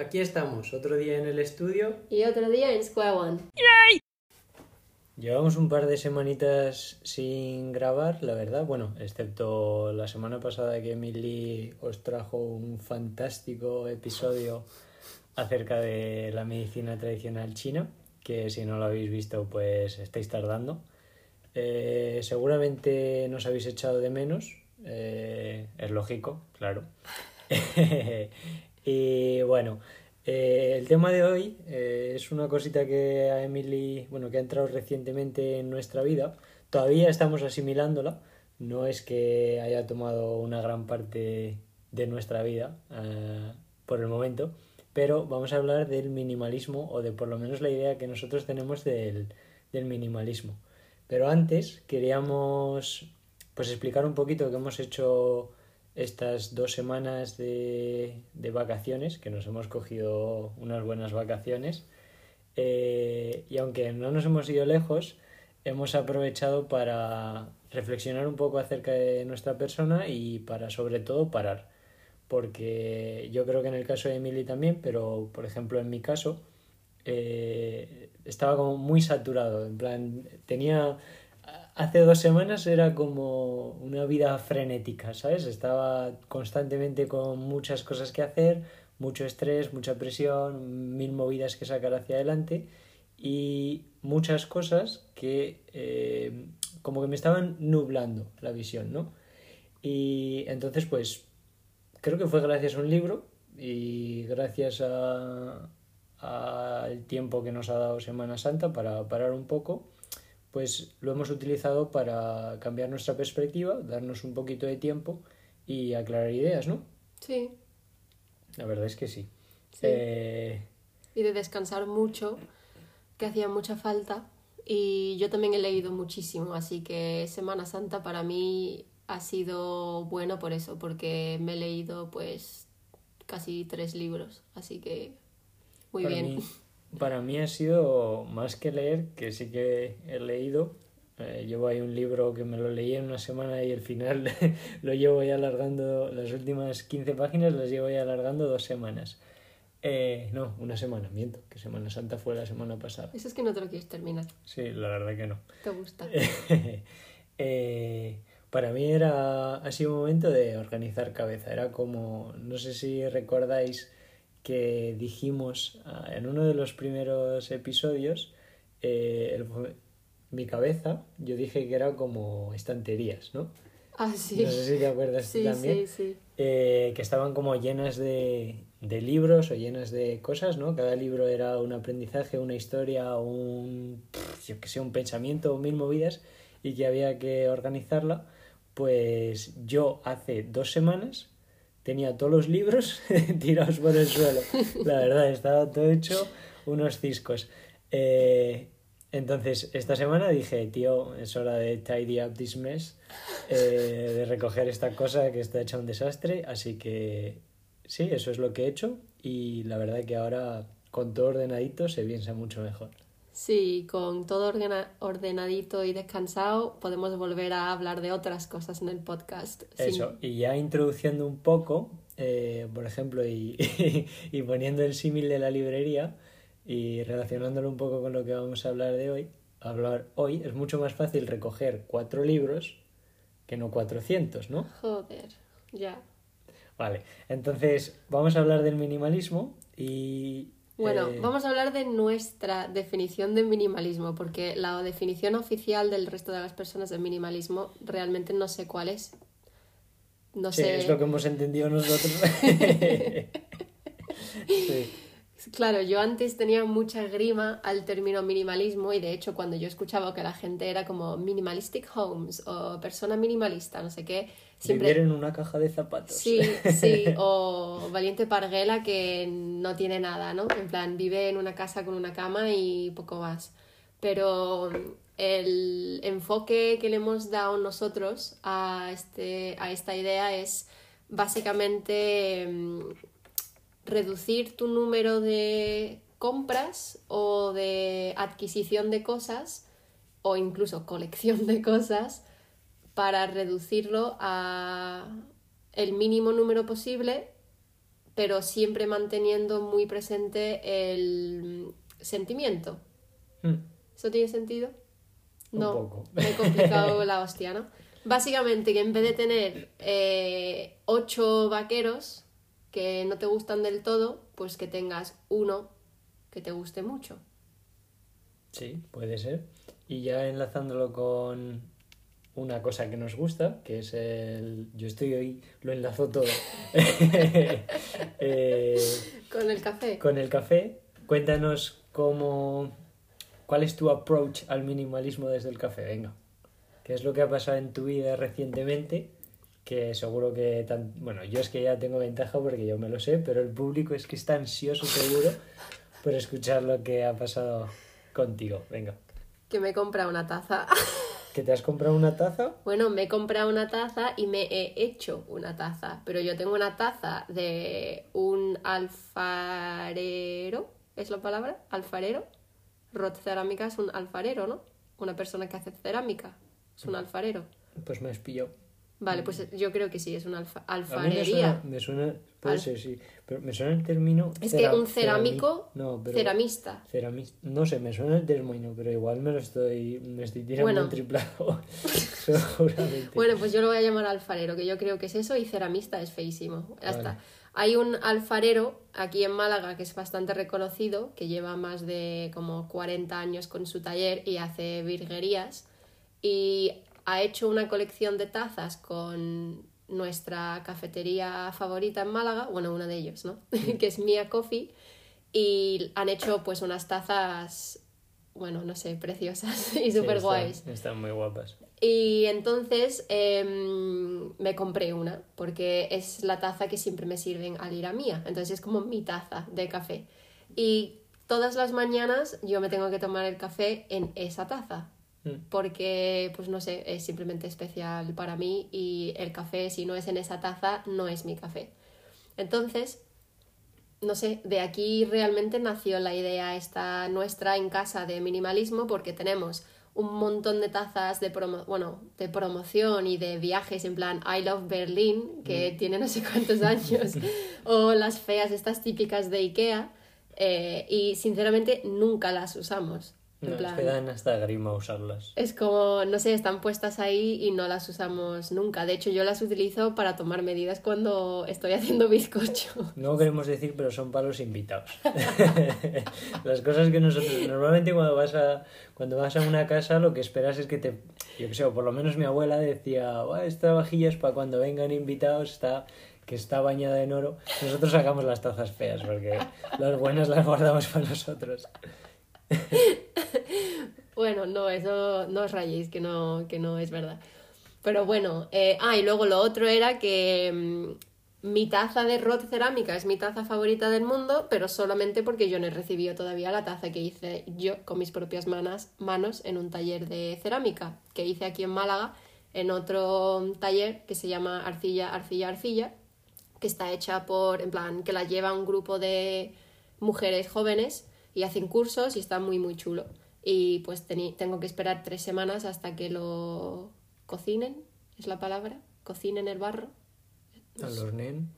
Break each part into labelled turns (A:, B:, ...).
A: Aquí estamos, otro día en el estudio.
B: Y otro día en Square One.
A: Llevamos un par de semanitas sin grabar, la verdad. Bueno, excepto la semana pasada que Emily os trajo un fantástico episodio acerca de la medicina tradicional china, que si no lo habéis visto, pues estáis tardando. Eh, seguramente nos habéis echado de menos, eh, es lógico, claro. y bueno, eh, el tema de hoy eh, es una cosita que a Emily, bueno, que ha entrado recientemente en nuestra vida. Todavía estamos asimilándola. No es que haya tomado una gran parte de nuestra vida eh, por el momento, pero vamos a hablar del minimalismo o de por lo menos la idea que nosotros tenemos del, del minimalismo. Pero antes queríamos pues explicar un poquito qué hemos hecho estas dos semanas de, de vacaciones, que nos hemos cogido unas buenas vacaciones. Eh, y aunque no nos hemos ido lejos, hemos aprovechado para reflexionar un poco acerca de nuestra persona y para sobre todo parar. Porque yo creo que en el caso de Emily también, pero por ejemplo en mi caso, eh, estaba como muy saturado. En plan, tenía hace dos semanas era como una vida frenética, ¿sabes? Estaba constantemente con muchas cosas que hacer, mucho estrés, mucha presión, mil movidas que sacar hacia adelante y muchas cosas que eh, como que me estaban nublando la visión, ¿no? Y entonces pues creo que fue gracias a un libro y gracias al tiempo que nos ha dado Semana Santa para parar un poco pues lo hemos utilizado para cambiar nuestra perspectiva, darnos un poquito de tiempo y aclarar ideas, ¿no?
B: Sí.
A: La verdad es que sí.
B: sí. Eh... Y de descansar mucho, que hacía mucha falta. Y yo también he leído muchísimo, así que Semana Santa para mí ha sido bueno por eso, porque me he leído pues casi tres libros, así que muy
A: para
B: bien.
A: Mí, para mí ha sido más que leer, que sí que he leído. Eh, llevo ahí un libro que me lo leí en una semana y el final lo llevo ya alargando, las últimas 15 páginas las llevo ya alargando dos semanas. Eh, no, una semana, miento, que Semana Santa fue la semana pasada.
B: Eso es que no te lo quieres terminar.
A: Sí, la verdad que no.
B: ¿Te gusta?
A: eh, para mí era, ha sido un momento de organizar cabeza. Era como, no sé si recordáis que dijimos uh, en uno de los primeros episodios, eh, el, mi cabeza, yo dije que era como estanterías, ¿no?
B: Ah, sí.
A: No sé si te acuerdas
B: sí,
A: también.
B: Sí, sí.
A: Eh, que estaban como llenas de, de, libros o llenas de cosas, ¿no? Cada libro era un aprendizaje, una historia, un, yo que sé, un pensamiento, mil movidas y que había que organizarla. Pues yo hace dos semanas tenía todos los libros tirados por el suelo. La verdad, estaba todo hecho unos ciscos. Eh, entonces, esta semana dije, tío, es hora de tidy up this mess, eh, de recoger esta cosa que está hecha un desastre. Así que sí, eso es lo que he hecho y la verdad que ahora con todo ordenadito se piensa mucho mejor.
B: Sí, con todo ordena ordenadito y descansado podemos volver a hablar de otras cosas en el podcast.
A: Eso, y ya introduciendo un poco, eh, por ejemplo, y, y poniendo el símil de la librería y relacionándolo un poco con lo que vamos a hablar de hoy, hablar hoy es mucho más fácil recoger cuatro libros que no 400, ¿no?
B: Joder, ya.
A: Vale, entonces vamos a hablar del minimalismo y,
B: bueno,
A: eh...
B: vamos a hablar de nuestra definición de minimalismo, porque la definición oficial del resto de las personas de minimalismo realmente no sé cuál es. No
A: sí,
B: sé.
A: es lo que hemos entendido nosotros. sí.
B: Claro, yo antes tenía mucha grima al término minimalismo y de hecho cuando yo escuchaba que la gente era como minimalistic homes o persona minimalista, no sé qué, siempre...
A: Vivir en una caja de zapatos.
B: Sí, sí, o valiente parguela que no tiene nada, ¿no? En plan, vive en una casa con una cama y poco más. Pero el enfoque que le hemos dado nosotros a, este, a esta idea es básicamente reducir tu número de compras o de adquisición de cosas o incluso colección de cosas para reducirlo a el mínimo número posible pero siempre manteniendo muy presente el sentimiento.
A: Mm,
B: ¿Eso tiene sentido?
A: Un
B: No,
A: poco.
B: me he complicado la hostia, ¿no? Básicamente que en vez de tener eh, ocho vaqueros que no te gustan del todo, pues que tengas uno que te guste mucho.
A: Sí, puede ser. Y ya enlazándolo con una cosa que nos gusta, que es el... Yo estoy hoy, lo enlazo todo. Eh,
B: Con el café.
A: con el café, cuéntanos cómo... ¿Cuál es tu approach al minimalismo desde el café? Venga. ¿Qué es lo que ha pasado en tu vida recientemente? Que seguro que... Tan... Bueno, yo es que ya tengo ventaja porque yo me lo sé, pero el público es que está ansioso seguro por escuchar lo que ha pasado contigo. Venga.
B: Que me compra una taza.
A: ¿Que te has comprado una taza?
B: Bueno, me he comprado una taza y me he hecho una taza. Pero yo tengo una taza de un alfarero. ¿Es la palabra? ¿Alfarero? Rod Cerámica es un alfarero, ¿no? Una persona que hace cerámica. Es un alfarero.
A: Pues me has pillado.
B: Vale, pues yo creo que sí, es una alfa-
A: A mí me
B: alfarería.
A: suena, me suena- puede
B: Al-
A: ser, sí, pero me suena el término...
B: Es que un cerámico,
A: No, pero...
B: ceramista.
A: ceramis- No sé, me suena el término, pero igual me lo estoy... Me estoy tirando
B: Bueno.
A: un triplado. Seguramente.
B: Bueno, pues yo lo voy a llamar alfarero, que yo creo que es eso, y ceramista es feísimo. Ya
A: Vale.
B: está. Hay un alfarero aquí en Málaga que es bastante reconocido, que lleva más de como 40 años con su taller y hace virguerías. Y ha hecho una colección de tazas con nuestra cafetería favorita en Málaga, bueno, una de ellos, ¿no? que es Mia Coffee. Y han hecho pues unas tazas, bueno, no sé, preciosas y súper guays.
A: Están muy guapas.
B: Y entonces em, me compré una, porque es la taza que siempre me sirven al ir a mía. Entonces es como mi taza de café. Y todas las mañanas yo me tengo que tomar el café en esa taza.
A: Mm.
B: Porque, pues no sé, es simplemente especial para mí y el café, si no es en esa taza, no es mi café. Entonces, no sé, de aquí realmente nació la idea esta nuestra en casa de minimalismo porque tenemos un montón de tazas de promo bueno, de promoción y de viajes en plan I Love Berlin, que tiene no sé cuántos años, o las feas estas típicas de Ikea, eh, y sinceramente nunca las usamos.
A: No,
B: plan,
A: es que dan hasta grima usarlas.
B: es como, no sé, están puestas ahí y no las usamos nunca. De hecho, yo las utilizo para tomar medidas cuando estoy haciendo bizcocho.
A: No queremos decir, pero son para los invitados. Las cosas que nosotros... Normalmente cuando vas a cuando vas a una casa lo que esperas es que te... Yo qué sé, o por lo menos mi abuela decía, "Buah, esta vajilla es para cuando vengan invitados, está que está bañada en oro. Nosotros sacamos las tazas feas porque las buenas las guardamos para nosotros.
B: Bueno, no, eso no os rayéis, que no, que no es verdad. Pero bueno, eh, ah, y luego lo otro era que mm, mi taza de Rod Cerámica es mi taza favorita del mundo, pero solamente porque yo no he recibido todavía la taza que hice yo con mis propias manos en un taller de cerámica que hice aquí en Málaga, en otro taller que se llama Arcilla, Arcilla, Arcilla, que está hecha por, en plan, que la lleva un grupo de mujeres jóvenes y hacen cursos y está muy, muy chulo. Y pues tengo que esperar tres semanas hasta que lo cocinen, es la palabra, cocinen el barro.
A: Al hornén.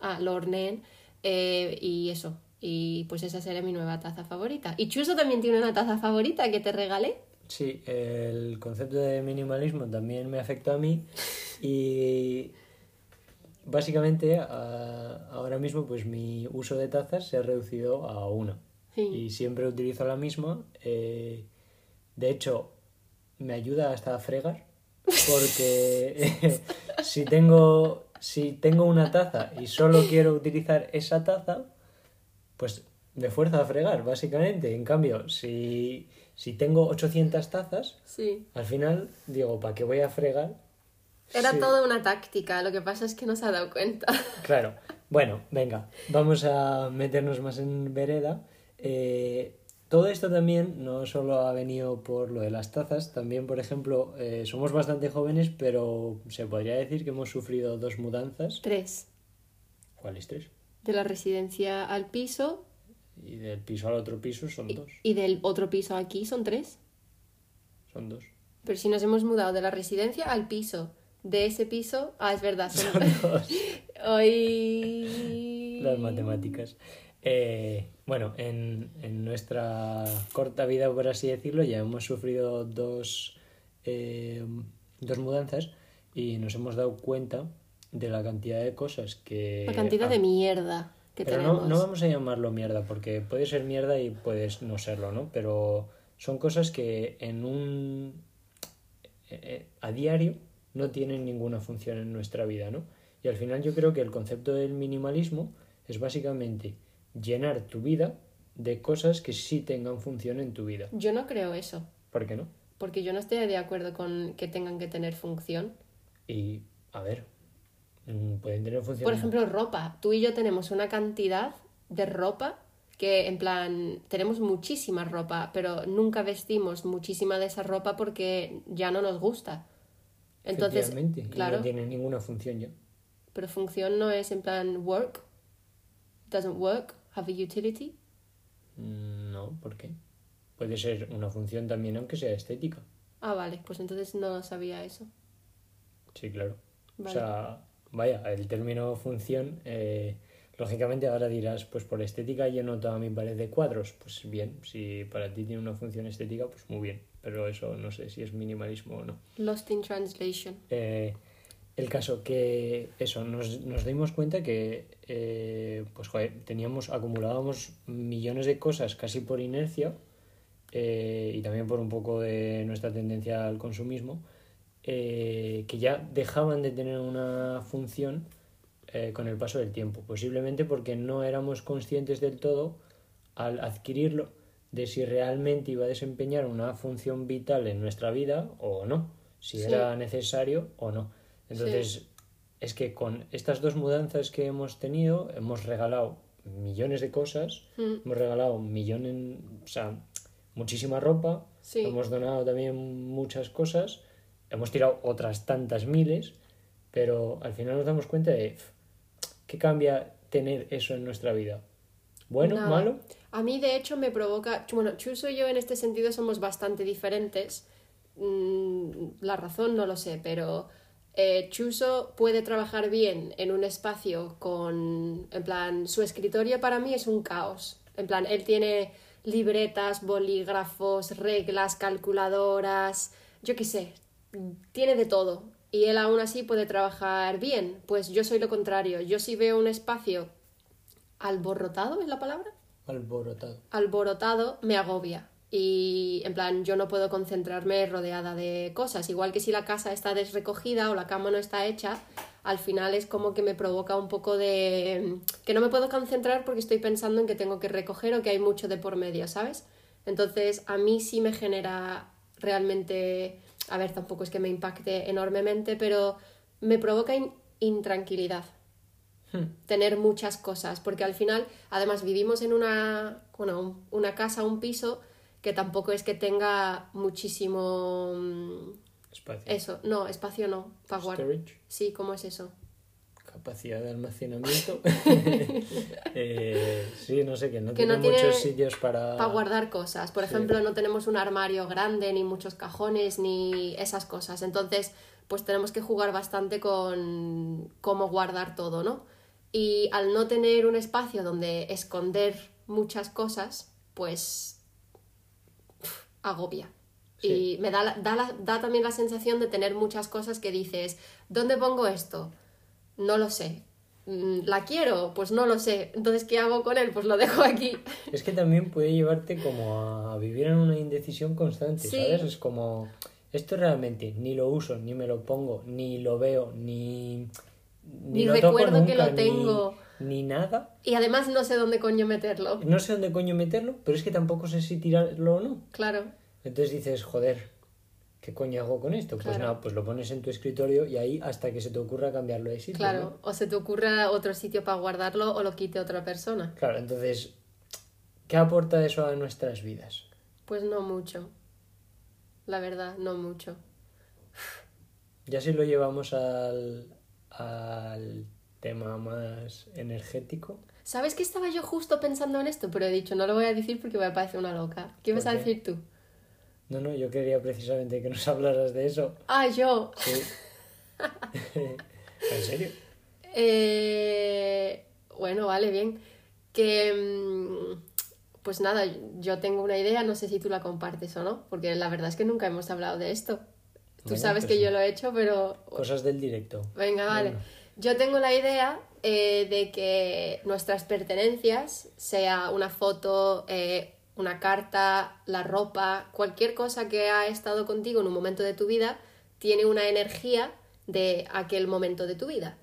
B: Ah, lo horneen eh, y eso. Y pues esa será mi nueva taza favorita. Y Chuso también tiene una taza favorita que te regalé.
A: Sí, el concepto de minimalismo también me afecta a mí y básicamente a- ahora mismo pues mi uso de tazas se ha reducido a una
B: Sí.
A: y siempre utilizo la misma. eh, de hecho, me ayuda hasta a fregar porque si tengo si tengo una taza y solo quiero utilizar esa taza, pues me fuerza a fregar, básicamente. En cambio, si, si tengo 800 tazas,
B: Sí.
A: al final digo, ¿para qué voy a fregar?
B: Era
A: Sí.
B: toda una táctica, lo que pasa es que no se ha dado cuenta.
A: Claro. Bueno, venga, vamos a meternos más en vereda. Eh, todo esto también no solo ha venido por lo de las tazas, también, por ejemplo, eh, somos bastante jóvenes, pero se podría decir que hemos sufrido dos mudanzas.
B: Tres.
A: ¿Cuáles tres?
B: De la residencia al piso
A: Y del piso al otro piso son dos.
B: y del otro piso aquí son tres.
A: Son dos.
B: Pero si nos hemos mudado de la residencia al piso, de ese piso, ah, es verdad, son
A: Son dos.
B: Hoy
A: Las matemáticas. Eh, bueno, en, nuestra corta vida, por así decirlo, ya hemos sufrido dos, eh, dos mudanzas y nos hemos dado cuenta de la cantidad de cosas que...
B: La cantidad de mierda que
A: pero tenemos. No, no vamos a llamarlo mierda, porque puede ser mierda y puedes no serlo, ¿no? Pero son cosas que en un... Eh, a diario no tienen ninguna función en nuestra vida, ¿no? Y al final yo creo que el concepto del minimalismo es básicamente llenar tu vida de cosas que sí tengan función en tu vida.
B: Yo no creo eso.
A: ¿Por qué no?
B: Porque yo no estoy de acuerdo con que tengan que tener función.
A: Y, a ver, mm, pueden tener función.
B: Por ejemplo, ropa. Tú y yo tenemos una cantidad de ropa que, en plan, tenemos muchísima ropa, pero nunca vestimos muchísima de esa ropa porque ya no nos gusta.
A: Entonces, claro. no tiene ninguna función ya.
B: Pero función no es en plan work. Doesn't work. Have a utility.
A: No, ¿por qué? Puede ser una función también, aunque sea estética.
B: Ah, vale, pues entonces no sabía eso.
A: Sí, claro. O sea, vaya, el término función, eh, lógicamente ahora dirás, pues por estética lleno toda mi pared de cuadros. Pues bien, si para ti tiene una función estética, pues muy bien. Pero eso no sé si es minimalismo o no.
B: Lost in translation.
A: Eh, el caso que eso, nos, nos dimos cuenta que eh, pues teníamos, acumulábamos millones de cosas casi por inercia eh, y también por un poco de nuestra tendencia al consumismo, eh, que ya dejaban de tener una función con el paso del tiempo, posiblemente porque no éramos conscientes del todo al adquirirlo de si realmente iba a desempeñar una función vital en nuestra vida o no, si era necesario o no. Entonces, es que con estas dos mudanzas que hemos tenido, hemos regalado millones de cosas, mm. hemos regalado millones, o sea, muchísima ropa, hemos donado también muchas cosas, hemos tirado otras tantas miles, pero al final nos damos cuenta de qué cambia tener eso en nuestra vida. ¿Bueno? ¿Malo?
B: A mí, de hecho, me provoca. Bueno, Chuso y yo en este sentido somos bastante diferentes. Mm, la razón no lo sé, pero eh, Chuso puede trabajar bien en un espacio con, en plan, su escritorio para mí es un caos. En plan, él tiene libretas, bolígrafos, reglas, calculadoras, yo qué sé, tiene de todo. Y él aún así puede trabajar bien. Pues yo soy lo contrario. Yo si veo un espacio alborotado, ¿es la palabra?
A: Alborotado.
B: Alborotado me agobia y en plan yo no puedo concentrarme rodeada de cosas. Igual que si la casa está desrecogida o la cama no está hecha, al final es como que me provoca un poco de que no me puedo concentrar porque estoy pensando en que tengo que recoger o que hay mucho de por medio, ¿sabes? Entonces a mí sí me genera realmente, a ver, tampoco es que me impacte enormemente, pero me provoca intranquilidad. Hmm. tener muchas cosas, porque al final, además vivimos en una, bueno, una casa, un piso que tampoco es que tenga muchísimo mm, espacio. Eso, no, espacio no, para guardar. Sí, ¿cómo es eso?
A: Capacidad de almacenamiento. Eh, sí, no sé, que no tiene muchos sitios para...
B: Para guardar cosas. Por ejemplo, no tenemos un armario grande, ni muchos cajones, ni esas cosas. Entonces, pues tenemos que jugar bastante con cómo guardar todo, ¿no? Y al no tener un espacio donde esconder muchas cosas, pues agobia. Y me da, da, da también la sensación de tener muchas cosas que dices, ¿dónde pongo esto? No lo sé. Mm, ¿La quiero? Pues no lo sé. Entonces, ¿qué hago con él? Pues lo dejo aquí.
A: Es que también puede llevarte como a vivir en una indecisión constante, ¿sabes? Es como, esto realmente ni lo uso, ni me lo pongo, ni lo veo, ni... Ni, recuerdo que lo tengo. Ni, nada.
B: Y además no sé dónde coño meterlo.
A: No sé dónde coño meterlo, pero es que tampoco sé si tirarlo o no.
B: Claro.
A: Entonces dices, joder, ¿qué coño hago con esto? Pues nada, pues lo pones en tu escritorio y ahí hasta que se te ocurra cambiarlo de sitio.
B: Claro, o se te ocurra otro sitio para guardarlo o lo quite otra persona.
A: Claro, entonces, ¿qué aporta eso a nuestras vidas?
B: Pues no mucho. La verdad, no mucho.
A: Ya si lo llevamos al, al tema más energético.
B: ¿Sabes que estaba yo justo pensando en esto? Pero he dicho, no lo voy a decir porque me parece una loca. ¿Qué vas a decir tú?
A: No, no, yo quería precisamente que nos hablaras de eso.
B: Ah, yo.
A: Sí. ¿En serio?
B: Eh, Bueno, vale, bien. Que, mm, pues nada, yo tengo una idea, no sé si tú la compartes o no, porque la verdad es que nunca hemos hablado de esto. Tú sabes
A: pues
B: que yo lo he hecho, pero
A: Cosas del directo.
B: Venga, vale. Yo tengo la idea eh, de que nuestras pertenencias, sea una foto, eh, una carta, la ropa, cualquier cosa que ha estado contigo en un momento de tu vida, tiene una energía de aquel momento de tu vida.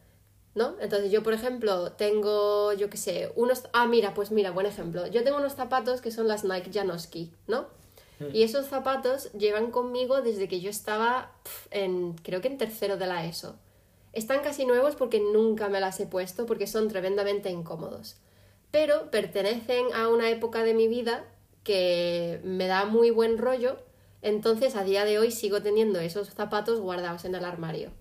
B: ¿No? Entonces yo, por ejemplo, tengo, yo qué sé, unos... Ah, mira, pues mira, buen ejemplo. Yo tengo unos zapatos que son las Nike Janoski, ¿no? Y esos zapatos llevan conmigo desde que yo estaba pf, en, creo que en tercero de la ESO. Están casi nuevos porque nunca me las he puesto porque son tremendamente incómodos. Pero pertenecen a una época de mi vida que me da muy buen rollo, entonces a día de hoy sigo teniendo esos zapatos guardados en el armario.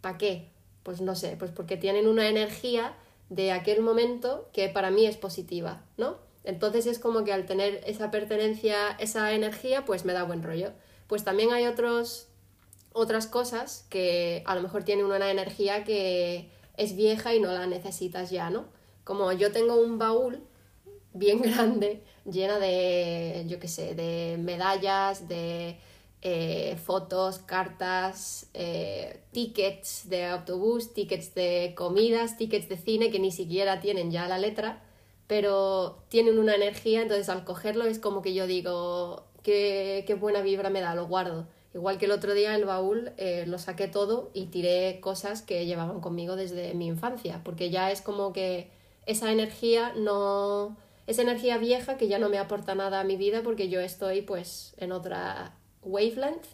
B: ¿Para qué? Pues no sé, pues porque tienen una energía de aquel momento que para mí es positiva, ¿no? Entonces es como que al tener esa pertenencia, esa energía, pues me da buen rollo. Pues también hay otros, otras cosas que a lo mejor tienen una energía que es vieja y no la necesitas ya, ¿no? Como yo tengo un baúl bien grande, llena de, yo qué sé, de medallas, de eh, fotos, cartas, eh, tickets de autobús, tickets de comidas, tickets de cine que ni siquiera tienen ya la letra, pero tienen una energía, entonces al cogerlo es como que yo digo, qué, qué buena vibra me da, lo guardo. Igual que el otro día el baúl eh, lo saqué todo y tiré cosas que llevaban conmigo desde mi infancia, porque ya es como que esa energía no... Esa energía vieja que ya no me aporta nada a mi vida porque yo estoy pues en otra wavelength,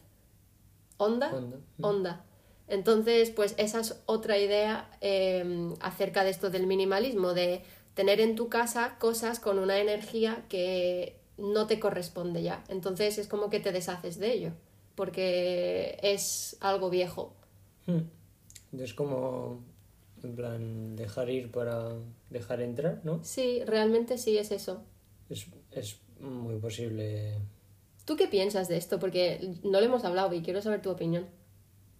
B: onda,
A: Onda.
B: onda. Entonces, pues esa es otra idea eh, acerca de esto del minimalismo, de tener en tu casa cosas con una energía que no te corresponde ya. Entonces es como que te deshaces de ello, porque es algo viejo.
A: Hmm. Es como, en plan, dejar ir para dejar entrar, ¿no?
B: Sí, realmente sí es eso.
A: Es, es muy posible
B: ¿Tú qué piensas de esto? Porque no lo hemos hablado y quiero saber tu opinión.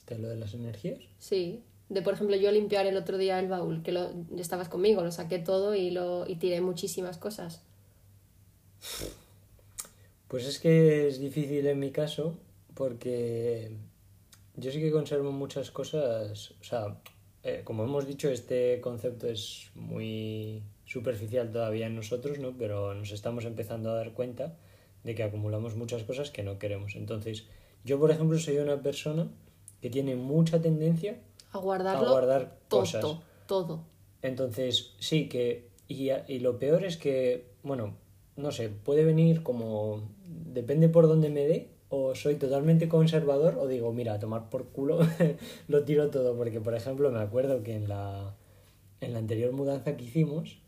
A: de lo de las energías.
B: Sí, de por ejemplo yo limpiar el otro día el baúl, que lo, estabas conmigo, lo saqué todo y, lo, y tiré muchísimas cosas.
A: Pues es que es difícil en mi caso porque yo sí que conservo muchas cosas, o sea, eh, como hemos dicho, este concepto es muy superficial todavía en nosotros, ¿no? Pero nos estamos empezando a dar cuenta de que acumulamos muchas cosas que no queremos. Entonces, yo, por ejemplo, soy una persona que tiene mucha tendencia
B: A guardarlo
A: a guardar
B: todo,
A: cosas.
B: todo.
A: Entonces, sí que. Y, y lo peor es que, bueno, no sé, puede venir como. Depende por dónde me dé, o soy totalmente conservador, o digo, mira, a tomar por culo, lo tiro todo. Porque, por ejemplo, me acuerdo que en la, en la anterior mudanza que hicimos,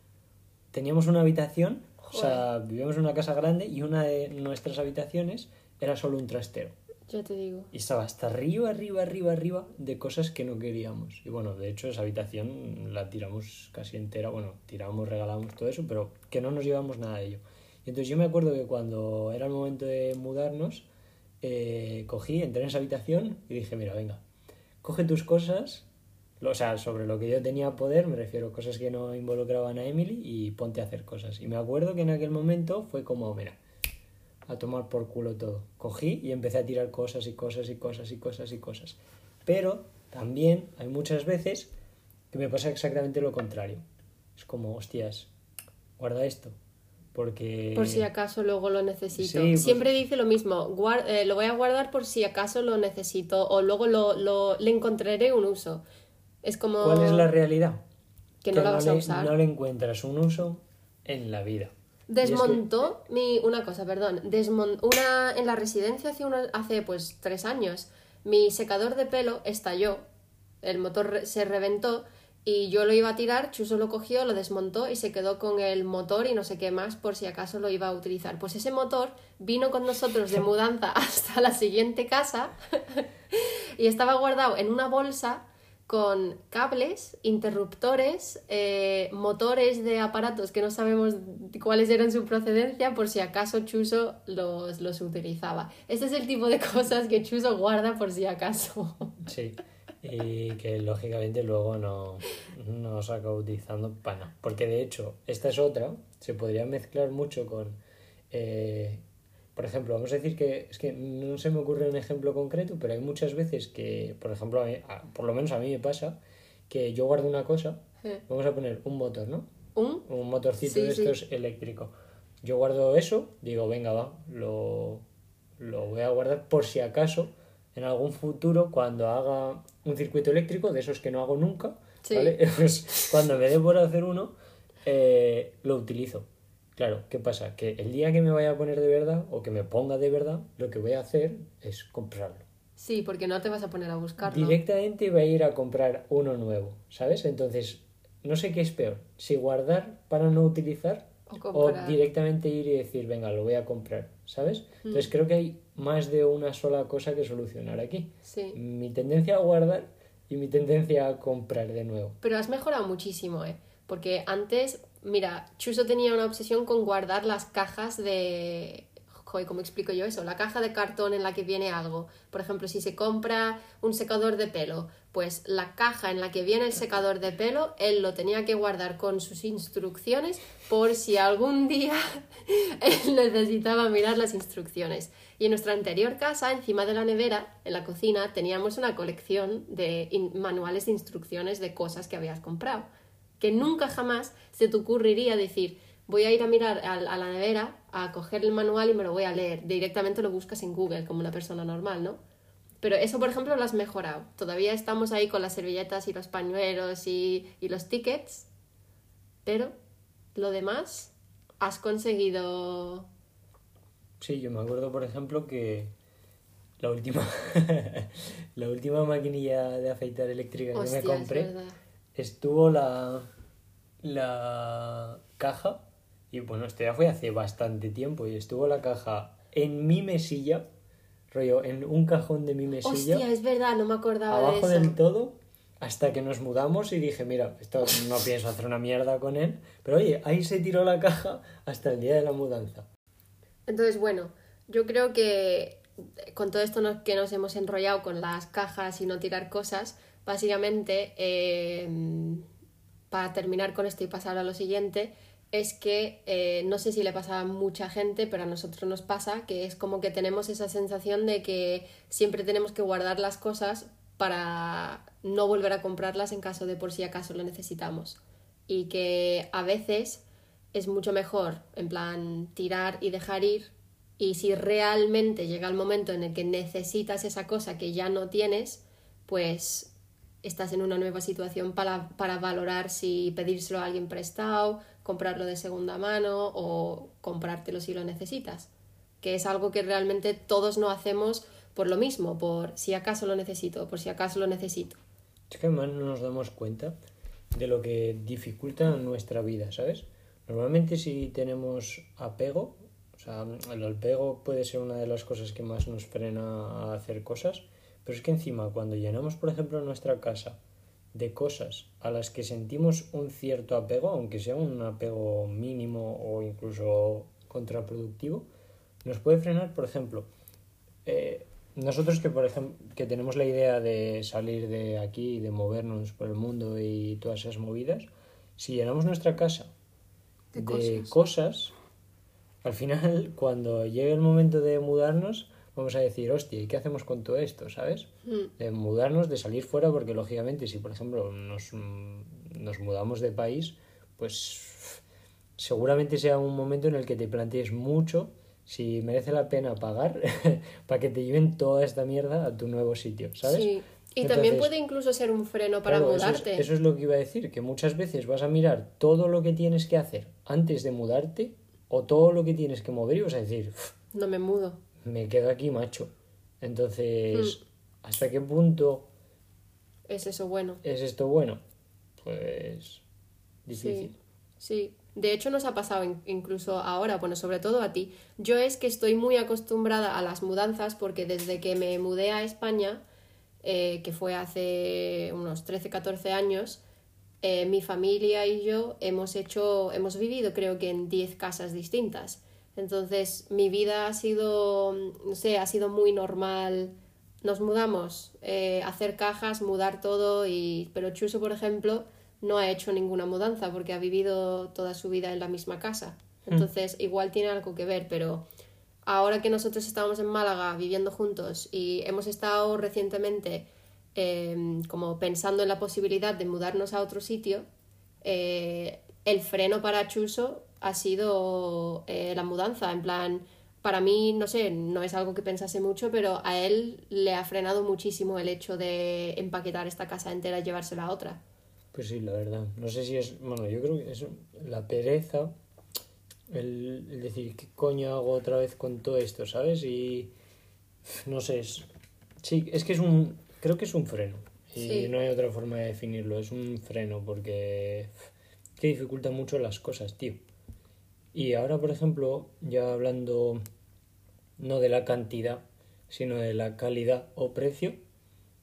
A: teníamos una habitación, o sea, vivíamos en una casa grande y una de nuestras habitaciones era solo un trastero.
B: Ya te digo.
A: Y estaba hasta arriba, arriba, arriba, arriba de cosas que no queríamos. Y bueno, de hecho esa habitación la tiramos casi entera. Bueno, tiramos, regalamos todo eso, pero que no nos llevamos nada de ello. Y entonces yo me acuerdo que cuando era el momento de mudarnos, eh, cogí, entré en esa habitación y dije, mira, venga, coge tus cosas, o sea, sobre lo que yo tenía poder, me refiero cosas que no involucraban a Emily y ponte a hacer cosas. Y me acuerdo que en aquel momento fue como, mira, a tomar por culo todo. Cogí y empecé a tirar cosas y cosas y cosas y cosas y cosas. Pero también hay muchas veces que me pasa exactamente lo contrario. Es como, hostias, guarda esto. Porque...
B: Por si acaso luego lo necesito.
A: Sí, pues-
B: Siempre dice lo mismo, guar- eh, lo voy a guardar por si acaso lo necesito o luego lo, lo- le encontraré un uso. Es como
A: ¿Cuál es la realidad?
B: que no la vas
A: le,
B: a usar.
A: No le encuentras un uso en la vida. Y es que-
B: Desmontó mi una cosa, perdón, desmon, una en la residencia hace unos, hace pues tres años. Mi secador de pelo estalló, el motor se reventó y yo lo iba a tirar, Chuso lo cogió, lo desmontó y se quedó con el motor y no sé qué más por si acaso lo iba a utilizar. Pues ese motor vino con nosotros de mudanza hasta la siguiente casa y estaba guardado en una bolsa con cables, interruptores, eh, motores de aparatos que no sabemos cuáles eran su procedencia por si acaso Chuso los, los utilizaba. Este es el tipo de cosas que Chuso guarda por si acaso.
A: Sí. Y que lógicamente luego no, no se acaba utilizando para nada. Porque de hecho, esta es otra, se podría mezclar mucho con, eh, por ejemplo, vamos a decir que, es que no se me ocurre un ejemplo concreto, pero hay muchas veces que, por ejemplo, por lo menos a mí me pasa, que yo guardo una cosa, vamos a poner un motor, ¿no?
B: ¿Un?
A: Un motorcito de estos eléctrico. Yo guardo eso, digo, venga, va, lo, lo voy a guardar por si acaso en algún futuro cuando haga un circuito eléctrico, de esos que no hago nunca, ¿vale? Pues cuando me dé por hacer uno, eh, lo utilizo. Claro, ¿qué pasa? Que el día que me vaya a poner de verdad o que me ponga de verdad, lo que voy a hacer es comprarlo.
B: Sí, porque no te vas a poner a buscarlo.
A: Directamente voy a ir a comprar uno nuevo, ¿sabes? Entonces, no sé qué es peor, si guardar para no utilizar o, directamente ir y decir, venga, lo voy a comprar, ¿sabes? Mm. Entonces creo que hay más de una sola cosa que solucionar aquí.
B: Sí.
A: Mi tendencia a guardar y mi tendencia a comprar de nuevo.
B: Pero has mejorado muchísimo, ¿eh? Porque antes, mira, Chuso tenía una obsesión con guardar las cajas de joder, ¿cómo explico yo eso? La caja de cartón en la que viene algo. Por ejemplo, si se compra un secador de pelo, pues la caja en la que viene el secador de pelo, él lo tenía que guardar con sus instrucciones por si algún día él necesitaba mirar las instrucciones. Y en nuestra anterior casa, encima de la nevera, en la cocina, teníamos una colección de manuales de instrucciones de cosas que habías comprado. Que nunca jamás se te ocurriría decir, voy a ir a mirar a, la nevera, a coger el manual y me lo voy a leer. Directamente lo buscas en Google, como una persona normal, ¿no? Pero eso, por ejemplo, lo has mejorado. Todavía estamos ahí con las servilletas y los pañuelos y, y los tickets, pero lo demás has conseguido...
A: Sí, yo me acuerdo, por ejemplo, que la última, la última maquinilla de afeitar eléctrica que me compré estuvo la, la caja y bueno, esto ya fue hace bastante tiempo y estuvo la caja en mi mesilla, rollo, en un cajón de mi mesilla.
B: Hostia, es verdad, no me acordaba
A: abajo
B: de eso.
A: del todo, hasta que nos mudamos y dije, mira, esto no pienso hacer una mierda con él. Pero oye, ahí se tiró la caja hasta el día de la mudanza.
B: Entonces, bueno, yo creo que con todo esto que nos hemos enrollado con las cajas y no tirar cosas, básicamente, eh, para terminar con esto y pasar a lo siguiente, es que eh, no sé si le pasa a mucha gente, pero a nosotros nos pasa, que es como que tenemos esa sensación de que siempre tenemos que guardar las cosas para no volver a comprarlas en caso de por si acaso lo necesitamos. Y que a veces es mucho mejor, en plan, tirar y dejar ir. Y si realmente llega el momento en el que necesitas esa cosa que ya no tienes, pues estás en una nueva situación para, para valorar si pedírselo a alguien prestado comprarlo de segunda mano o comprártelo si lo necesitas, que es algo que realmente todos no hacemos por lo mismo, por si acaso lo necesito, por si acaso lo necesito.
A: Es que además no nos damos cuenta de lo que dificulta nuestra vida, ¿sabes? Normalmente si tenemos apego, o sea, el apego puede ser una de las cosas que más nos frena a hacer cosas, pero es que encima cuando llenamos, por ejemplo, nuestra casa de cosas a las que sentimos un cierto apego, aunque sea un apego mínimo o incluso contraproductivo, nos puede frenar, por ejemplo, eh, nosotros que, por ejemplo, que tenemos la idea de salir de aquí, de movernos por el mundo y todas esas movidas, si llenamos nuestra casa de, cosas, al final, cuando llegue el momento de mudarnos, vamos a decir, hostia, ¿y qué hacemos con todo esto? ¿Sabes?
B: Mm.
A: De mudarnos, de salir fuera, porque lógicamente si, por ejemplo, nos, nos mudamos de país, pues seguramente sea un momento en el que te plantees mucho si merece la pena pagar para que te lleven toda esta mierda a tu nuevo sitio, ¿sabes?
B: Sí. Y también puede incluso ser un freno para mudarte.
A: Eso es, eso es, lo que iba a decir, que muchas veces vas a mirar todo lo que tienes que hacer antes de mudarte o todo lo que tienes que mover y vas a decir...
B: No me mudo
A: me quedo aquí macho. Entonces, hmm. ¿hasta qué punto
B: es eso bueno?
A: ¿Es esto bueno? Pues difícil.
B: Sí, De hecho nos ha pasado incluso ahora, bueno, sobre todo a ti. Yo es que estoy muy acostumbrada a las mudanzas porque desde que me mudé a España, eh, que fue hace unos 13, 14 años, eh, mi familia y yo hemos hecho, hemos vivido creo que en 10 casas distintas. Entonces mi vida ha sido, no sé, ha sido muy normal nos mudamos, eh, hacer cajas, mudar todo, y... pero Chuso, por ejemplo, no ha hecho ninguna mudanza porque ha vivido toda su vida en la misma casa. Hmm. Entonces, igual tiene algo que ver, pero ahora que nosotros estamos en Málaga viviendo juntos y hemos estado recientemente em, como pensando en la posibilidad de mudarnos a otro sitio, eh, el freno para Chuso ha sido eh, la mudanza. En plan, para mí, no sé, no es algo que pensase mucho, pero a él le ha frenado muchísimo el hecho de empaquetar esta casa entera y llevársela a otra.
A: Pues sí, la verdad. No sé si es. Bueno, yo creo que es la pereza. El, decir, ¿qué coño hago otra vez con todo esto, sabes? Y. No sé, es. Sí, es que es un. Creo que es un freno. Y no hay otra forma de definirlo. Es un freno porque. Que dificulta mucho las cosas, tío. Y ahora, por ejemplo, ya hablando no de la cantidad, sino de la calidad o precio,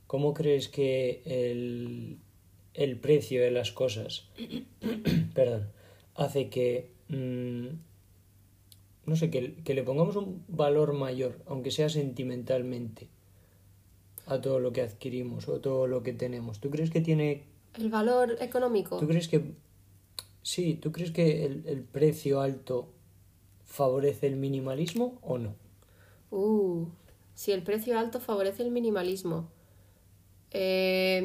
A: ¿cómo crees que el, el precio de las cosas, perdón, hace que, mm, no sé, que, que, le pongamos un valor mayor, aunque sea sentimentalmente, a todo lo que adquirimos o todo lo que tenemos. ¿Tú crees que tiene...
B: El valor económico?
A: ¿Tú crees que... Sí, ¿tú crees que el, el precio alto favorece el minimalismo o no?
B: Uh, si el precio alto favorece el minimalismo. Eh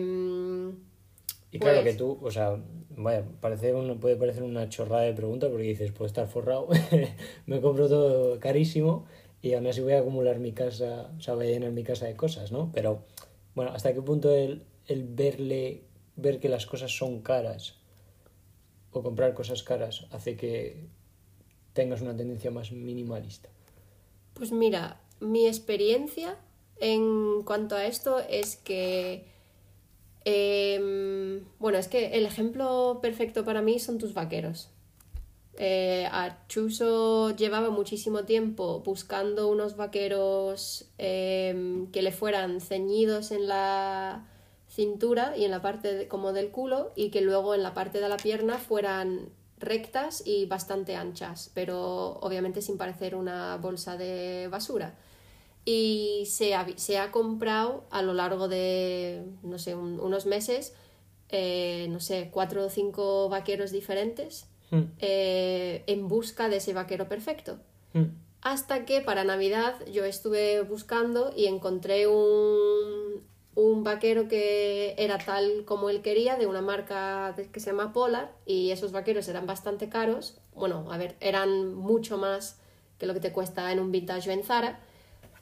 A: y claro que pues tú, o sea, vaya, parece puede parecer una chorrada de pregunta porque dices, puedo estar forrado, me compro todo carísimo y aún así voy a acumular mi casa, o sea, voy a llenar mi casa de cosas, ¿no? Pero, bueno, ¿hasta qué punto el, el verle, ver que las cosas son caras o comprar cosas caras hace que tengas una tendencia más minimalista?
B: Pues mira, mi experiencia en cuanto a esto es que Em, bueno, es que el ejemplo perfecto para mí son tus vaqueros. Eh, Archuso llevaba muchísimo tiempo buscando unos vaqueros em, que le fueran ceñidos en la cintura y en la parte como del culo y que luego en la parte de la pierna fueran rectas y bastante anchas, pero obviamente sin parecer una bolsa de basura y se ha, se ha comprado a lo largo de, no sé, unos meses, eh, no sé, cuatro o cinco vaqueros diferentes hmm. eh, en busca de ese vaquero perfecto. Hmm. Hasta que para Navidad yo estuve buscando y encontré un, un vaquero que era tal como él quería, de una marca que se llama Polar, y esos vaqueros eran bastante caros. Bueno, a ver, eran mucho más que lo que te cuesta en un vintage o en Zara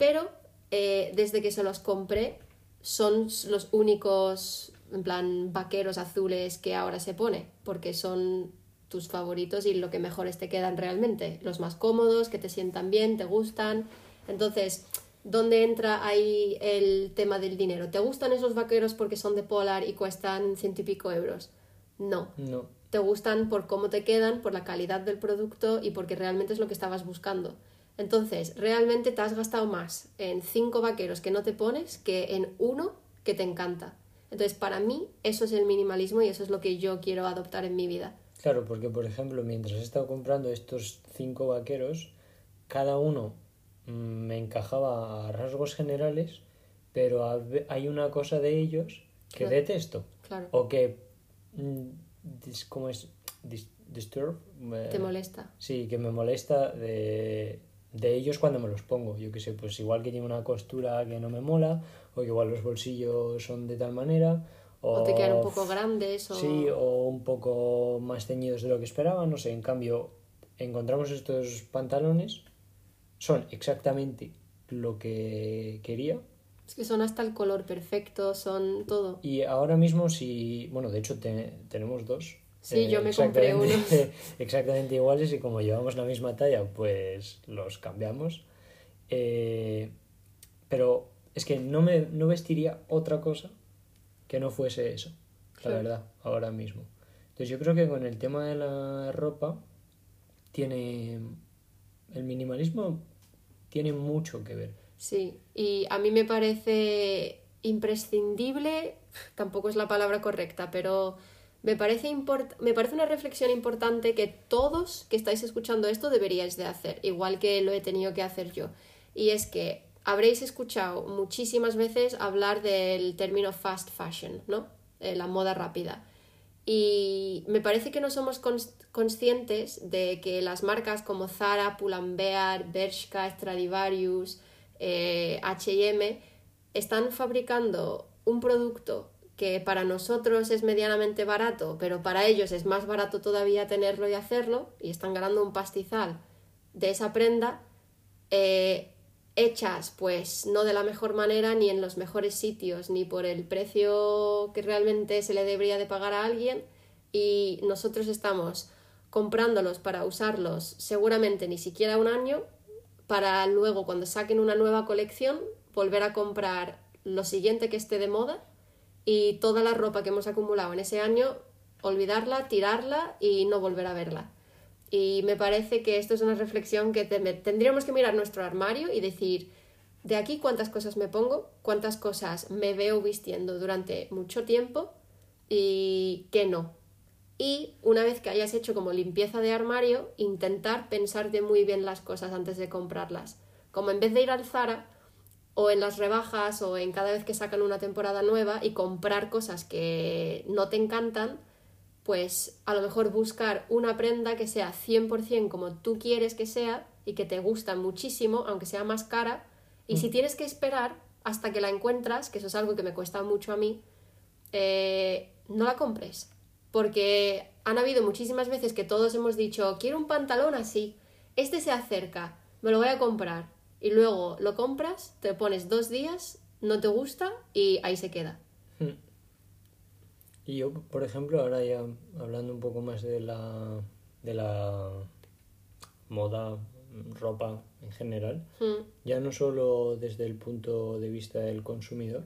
B: pero eh, desde que se los compré son los únicos, en plan, vaqueros azules que ahora se pone, porque son tus favoritos y lo que mejores te quedan realmente, los más cómodos, que te sientan bien, te gustan. Entonces, ¿dónde entra ahí el tema del dinero? ¿Te gustan esos vaqueros porque son de Polar y cuestan ciento y pico euros? No.
A: No.
B: Te gustan por cómo te quedan, por la calidad del producto y porque realmente es lo que estabas buscando. Entonces, realmente te has gastado más en cinco vaqueros que no te pones que en uno que te encanta. Entonces, para mí, eso es el minimalismo y eso es lo que yo quiero adoptar en mi vida.
A: Claro, porque, por ejemplo, mientras he estado comprando estos cinco vaqueros, cada uno me encajaba a rasgos generales, pero hay una cosa de ellos que detesto.
B: Claro.
A: O que. Mm, ¿Cómo es? disturb.
B: Te molesta.
A: Sí, que me molesta de de ellos cuando me los pongo. Yo que sé, pues igual que tiene una costura que no me mola, o que igual los bolsillos son de tal manera.
B: O, te quedan un poco grandes. O...
A: Sí, o un poco más ceñidos de lo que esperaba. No sé, en cambio, encontramos estos pantalones, son exactamente lo que quería.
B: Es que son hasta el color perfecto, son todo.
A: Y ahora mismo, si. Bueno, de hecho, tenemos dos.
B: Sí, yo me compré unos.
A: exactamente iguales y como llevamos la misma talla, pues los cambiamos. Eh, pero es que no me no vestiría otra cosa que no fuese eso, la verdad, ahora mismo. Entonces yo creo que con el tema de la ropa tiene el minimalismo tiene mucho que ver.
B: Sí, y a mí me parece imprescindible, tampoco es la palabra correcta, pero me parece, me parece una reflexión importante que todos que estáis escuchando esto deberíais de hacer, igual que lo he tenido que hacer yo. Y es que habréis escuchado muchísimas veces hablar del término fast fashion, ¿no? Eh, la moda rápida. Y me parece que no somos conscientes de que las marcas como Zara, Pull&Bear, Bershka, Stradivarius, H&M están fabricando un producto que para nosotros es medianamente barato, pero para ellos es más barato todavía tenerlo y hacerlo, y están ganando un pastizal de esa prenda, eh, hechas pues no de la mejor manera, ni en los mejores sitios, ni por el precio que realmente se le debería de pagar a alguien, y nosotros estamos comprándolos para usarlos seguramente ni siquiera un año, para luego cuando saquen una nueva colección volver a comprar lo siguiente que esté de moda y toda la ropa que hemos acumulado en ese año, olvidarla, tirarla y no volver a verla. Y me parece que esto es una reflexión que tendríamos que mirar nuestro armario y decir, de aquí cuántas cosas me pongo, cuántas cosas me veo vistiendo durante mucho tiempo y qué no. Y una vez que hayas hecho como limpieza de armario, intentar pensarte muy bien las cosas antes de comprarlas. Como en vez de ir al Zara, o en las rebajas o en cada vez que sacan una temporada nueva y comprar cosas que no te encantan, pues a lo mejor buscar una prenda que sea 100% como tú quieres que sea y que te gusta muchísimo, aunque sea más cara, y si mm. tienes que esperar hasta que la encuentras, que eso es algo que me cuesta mucho a mí, eh, no la compres. Porque han habido muchísimas veces que todos hemos dicho, quiero un pantalón así, este se acerca, me lo voy a comprar y luego lo compras, te pones dos días, no te gusta y ahí se queda. Hmm.
A: Y yo, por ejemplo, ahora ya hablando un poco más de la, de la moda, ropa en general, hmm. ya no solo desde el punto de vista del consumidor,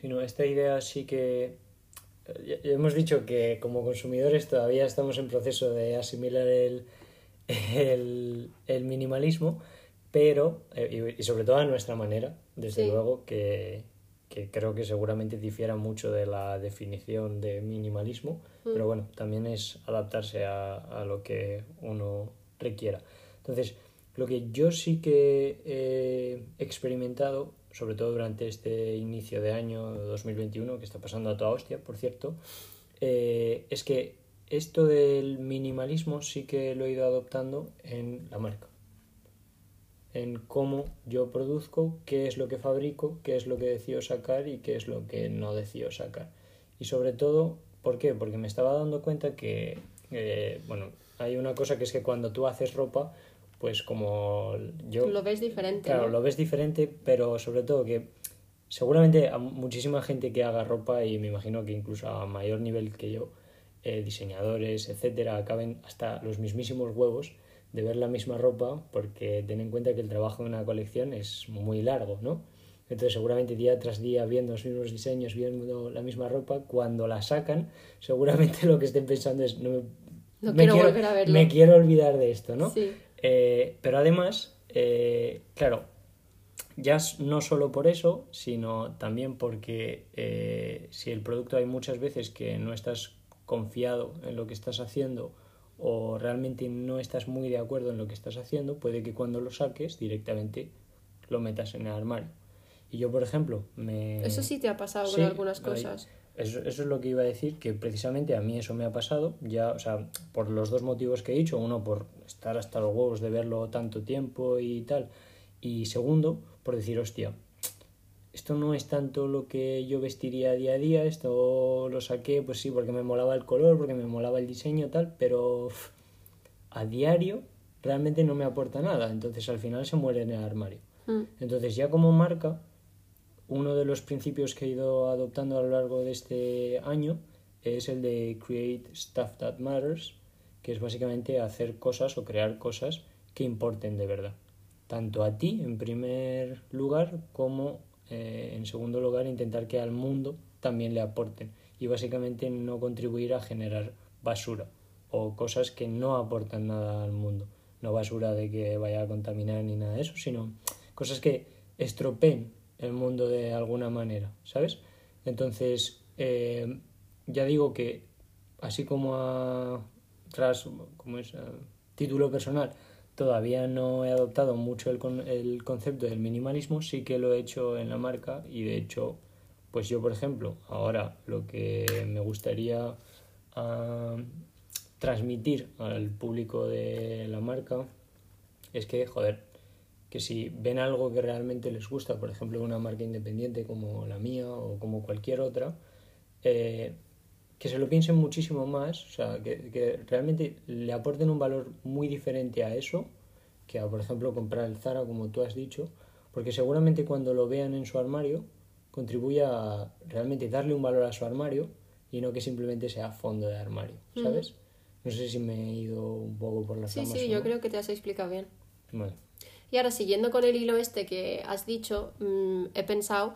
A: sino esta idea sí que hemos dicho que como consumidores todavía estamos en proceso de asimilar el, el, el minimalismo, pero, eh, y, sobre todo a nuestra manera, desde luego, que, que, creo que seguramente difiera mucho de la definición de minimalismo, mm. pero bueno, también es adaptarse a, a, lo que uno requiera. Entonces, lo que yo sí que he experimentado, sobre todo durante este inicio de año 2021, que está pasando a toda hostia, por cierto, eh, es que esto del minimalismo sí que lo he ido adoptando en la marca en cómo yo produzco, qué es lo que fabrico, qué es lo que decido sacar y qué es lo que no decido sacar. Y sobre todo, ¿por qué? Porque me estaba dando cuenta que, eh, bueno, hay una cosa que es que cuando tú haces ropa, pues como yo...
B: Lo ves diferente.
A: Claro, lo ves diferente, pero sobre todo que seguramente a muchísima gente que haga ropa y me imagino que incluso a mayor nivel que yo, eh, diseñadores, etcétera, acaben hasta los mismísimos huevos de ver la misma ropa porque ten en cuenta que el trabajo de una colección es muy largo, ¿no? Entonces seguramente día tras día viendo los mismos diseños, viendo la misma ropa, cuando la sacan, seguramente lo que estén pensando es no, me, quiero, volver a verlo. me quiero olvidar de esto, ¿no? Sí. Eh, pero además, eh, claro, ya no solo por eso, sino también porque eh, si el producto hay muchas veces que no estás confiado en lo que estás haciendo o realmente no estás muy de acuerdo en lo que estás haciendo, puede que cuando lo saques directamente lo metas en el armario. Y yo, por ejemplo, me...
B: Eso sí te ha pasado con algunas cosas.
A: Eso, eso, es lo que iba a decir, que precisamente a mí eso me ha pasado, ya, o sea, por los dos motivos que he dicho, uno por estar hasta los huevos de verlo tanto tiempo y tal, y segundo, por decir, hostia, esto no es tanto lo que yo vestiría día a día, esto lo saqué, pues sí, porque me molaba el color, porque me molaba el diseño tal, pero a diario realmente no me aporta nada, entonces al final se muere en el armario. Mm. Entonces ya como marca, uno de los principios que he ido adoptando a lo largo de este año es el de Create Stuff That Matters, que es básicamente hacer cosas o crear cosas que importen de verdad, tanto a ti en primer lugar como eh, en segundo lugar, intentar que al mundo también le aporten y básicamente no contribuir a generar basura o cosas que no aportan nada al mundo. No basura de que vaya a contaminar ni nada de eso, sino cosas que estropeen el mundo de alguna manera, ¿sabes? Entonces, eh, ya digo que así como a tras como es título personal todavía no he adoptado mucho el, con- el concepto del minimalismo, sí que lo he hecho en la marca y de hecho, pues yo por ejemplo, ahora lo que me gustaría ah, transmitir al público de la marca es que, joder, que si ven algo que realmente les gusta, por ejemplo, una marca independiente como la mía o como cualquier otra, eh, que se lo piensen muchísimo más, o sea, que, que realmente le aporten un valor muy diferente a eso que a, por ejemplo, comprar el Zara, como tú has dicho, porque seguramente cuando lo vean en su armario contribuye a realmente darle un valor a su armario y no que simplemente sea fondo de armario, ¿sabes? No sé si me he ido un poco por las
B: Sí,
A: ramas.
B: sí,
A: o
B: yo
A: no.
B: creo que te has explicado bien.
A: Vale.
B: Y ahora, siguiendo con el hilo este que has dicho, mm, he pensado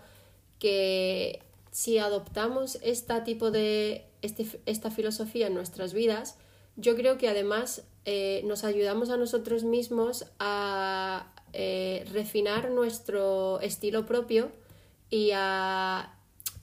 B: que si adoptamos esta tipo de este- esta filosofía en nuestras vidas, yo creo que además eh, nos ayudamos a nosotros mismos a eh, refinar nuestro estilo propio y a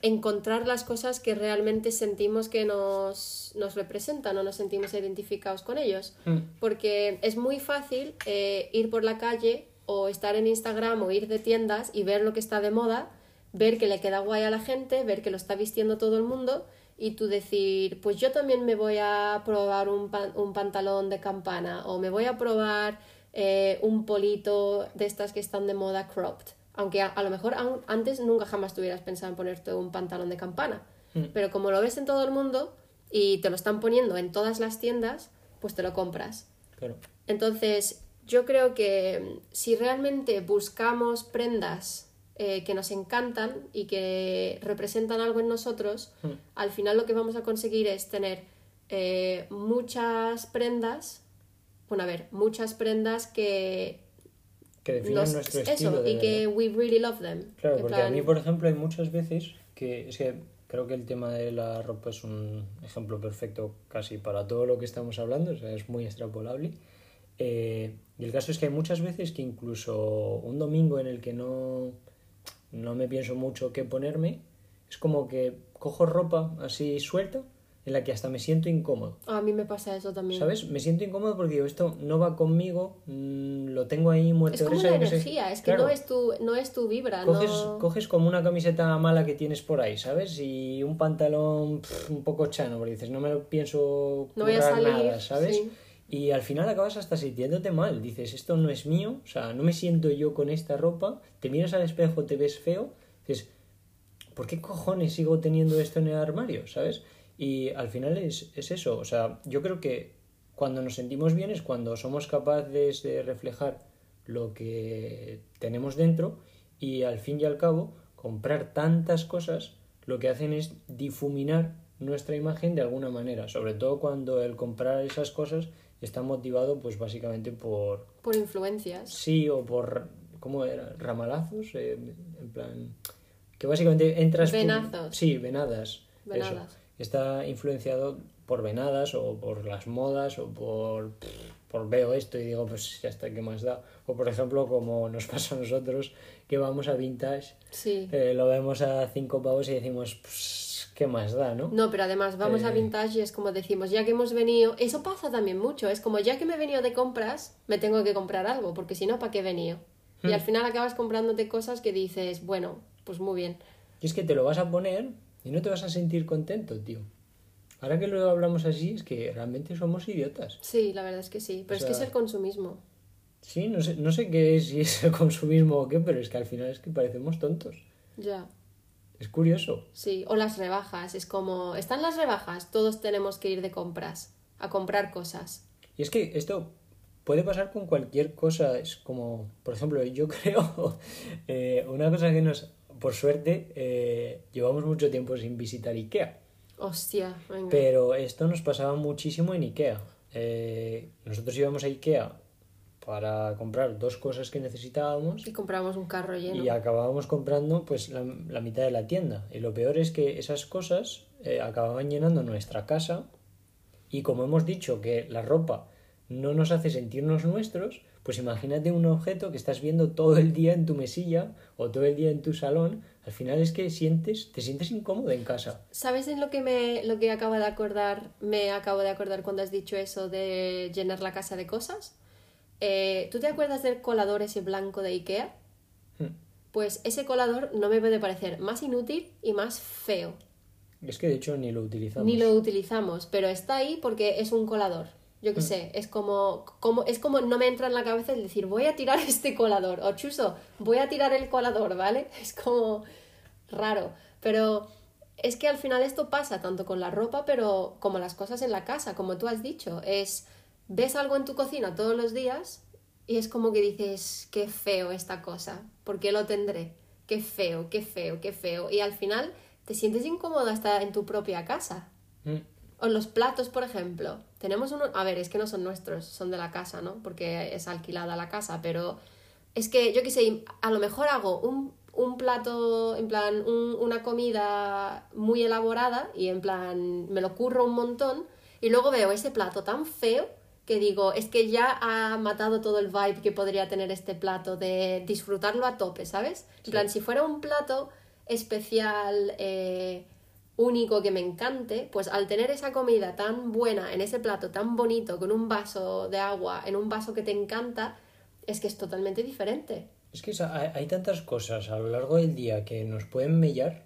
B: encontrar las cosas que realmente sentimos que nos, nos representan o nos sentimos identificados con ellos.
A: Mm.
B: Porque es muy fácil eh, ir por la calle o estar en Instagram o ir de tiendas y ver lo que está de moda, ver que le queda guay a la gente, ver que lo está vistiendo todo el mundo y tú decir, pues yo también me voy a probar un, pan- un pantalón de campana o me voy a probar eh, un polito de estas que están de moda cropped. Aunque a, a lo mejor aún antes nunca jamás tuvieras pensado en ponerte un pantalón de campana. Pero como lo ves en todo el mundo y te lo están poniendo en todas las tiendas, pues te lo compras.
A: Claro.
B: Entonces, yo creo que mm, si realmente buscamos prendas eh, que nos encantan y que representan algo en nosotros,
A: Mm.
B: al final lo que vamos a conseguir es tener eh, muchas prendas, bueno, a ver, muchas prendas que...
A: Que definan
B: nos-
A: nuestro
B: eso,
A: estilo. de
B: y que we really love them.
A: Claro, porque a
B: plan,
A: mí, por ejemplo, hay muchas veces que es que creo que el tema de la ropa es un ejemplo perfecto casi para todo lo que estamos hablando, o sea, es muy extrapolable. Eh, y el caso es que hay muchas veces que incluso un domingo en el que no, no me pienso mucho qué ponerme, es como que cojo ropa así suelta en la que hasta me siento incómodo.
B: A mí me pasa eso también.
A: ¿Sabes? Me siento incómodo porque digo, esto no va conmigo, mm, lo tengo ahí muerto
B: Es como una energía, es que
A: Claro.
B: no, es tu, no es tu vibra,
A: Coges,
B: no...
A: coges como una camiseta mala que tienes por ahí, ¿sabes? Y un pantalón un poco chano, porque dices, no me lo pienso
B: No voy a
A: currar
B: salir,
A: nada, ¿sabes?
B: sí.
A: Y al final acabas hasta sintiéndote mal. Dices, esto no es mío, o sea, no me siento yo con esta ropa. Te miras al espejo, te ves feo, dices, ¿por qué cojones sigo teniendo esto en el armario? ¿Sabes? Y al final es, es eso, o sea, yo creo que cuando nos sentimos bien es cuando somos capaces de reflejar lo que tenemos dentro y al fin y al cabo comprar tantas cosas lo que hacen es difuminar nuestra imagen de alguna manera, sobre todo cuando el comprar esas cosas está motivado pues básicamente por
B: Por influencias.
A: sí o por ¿cómo era? ramalazos eh, en plan que básicamente entras por-
B: Venazos.
A: sí venadas
B: Venadas.
A: eso está influenciado por venadas o por las modas o por por veo esto y digo pues ya está qué más da o por ejemplo como nos pasa a nosotros que vamos a vintage
B: Sí.
A: eh, lo vemos a cinco pavos y decimos pues qué más da no
B: No, pero además vamos a
A: Eh.
B: vintage y es como decimos, ya que hemos venido, eso pasa también mucho, es como ya que me he venido de compras, me tengo que comprar algo, porque si no, ¿para qué he venido?
A: Hmm.
B: Y al final acabas comprándote cosas que dices, bueno, pues muy bien.
A: Y es que te lo vas a poner y no te vas a sentir contento, tío. Ahora que lo hablamos así, es que realmente somos idiotas.
B: Sí, la verdad es que sí, pero
A: O
B: es que es el consumismo.
A: Sí, no sé, no sé qué es, si es el consumismo o qué, pero es que al final es que parecemos tontos.
B: Ya.
A: Es curioso.
B: Sí, o las rebajas, es como, están las rebajas, todos tenemos que ir de compras, a comprar cosas.
A: Y es que esto puede pasar con cualquier cosa. Es como, por ejemplo, yo creo, eh, una cosa que nos, por suerte, eh, llevamos mucho tiempo sin visitar Ikea.
B: Hostia, venga.
A: Pero esto nos pasaba muchísimo en Ikea. Eh, nosotros íbamos a Ikea para comprar dos cosas que necesitábamos
B: Y compramos un carro lleno.
A: y acabábamos comprando pues la, la mitad de la tienda. Y lo peor es que esas cosas eh, acababan llenando nuestra casa y como hemos dicho que la ropa no nos hace sentirnos nuestros, pues imagínate un objeto que estás viendo todo el día en tu mesilla o todo el día en tu salón, al final es que sientes, te sientes incómodo en casa.
B: ¿Sabes en lo que me lo que acabo de acordar? Me acabo de acordar cuando has dicho eso de llenar la casa de cosas. eh, ¿tú te acuerdas del colador ese blanco de Ikea? Pues ese colador no me puede parecer más inútil y más feo.
A: Es que de hecho ni lo utilizamos.
B: Ni lo utilizamos, pero está ahí porque es un colador. Yo qué
A: Mm.
B: sé, es como, como, es como no me entra en la cabeza el decir voy a tirar este colador, o chuso, voy a tirar el colador, ¿vale? Es como raro. Pero es que al final esto pasa tanto con la ropa, pero como las cosas en la casa, como tú has dicho. Es, ves algo en tu cocina todos los días y es como que dices, qué feo esta cosa, ¿por qué lo tendré? Qué feo, qué feo, qué feo. Y al final te sientes incómodo hasta en tu propia casa.
A: Mm.
B: O los platos, por ejemplo. Tenemos uno. A ver, es que no son nuestros, son de la casa, ¿no? Porque es alquilada la casa, pero es que yo qué sé, a lo mejor hago un, un plato, en plan, un- una comida muy elaborada y en plan, me lo curro un montón y luego veo ese plato tan feo que digo, es que ya ha matado todo el vibe que podría tener este plato de disfrutarlo a tope, ¿sabes? En
A: Sí.
B: plan, si fuera un plato especial, eh, único que me encante, pues al tener esa comida tan buena en ese plato tan bonito, con un vaso de agua, en un vaso que te encanta, es que es totalmente diferente.
A: Es que hay tantas cosas a lo largo del día que nos pueden mellar,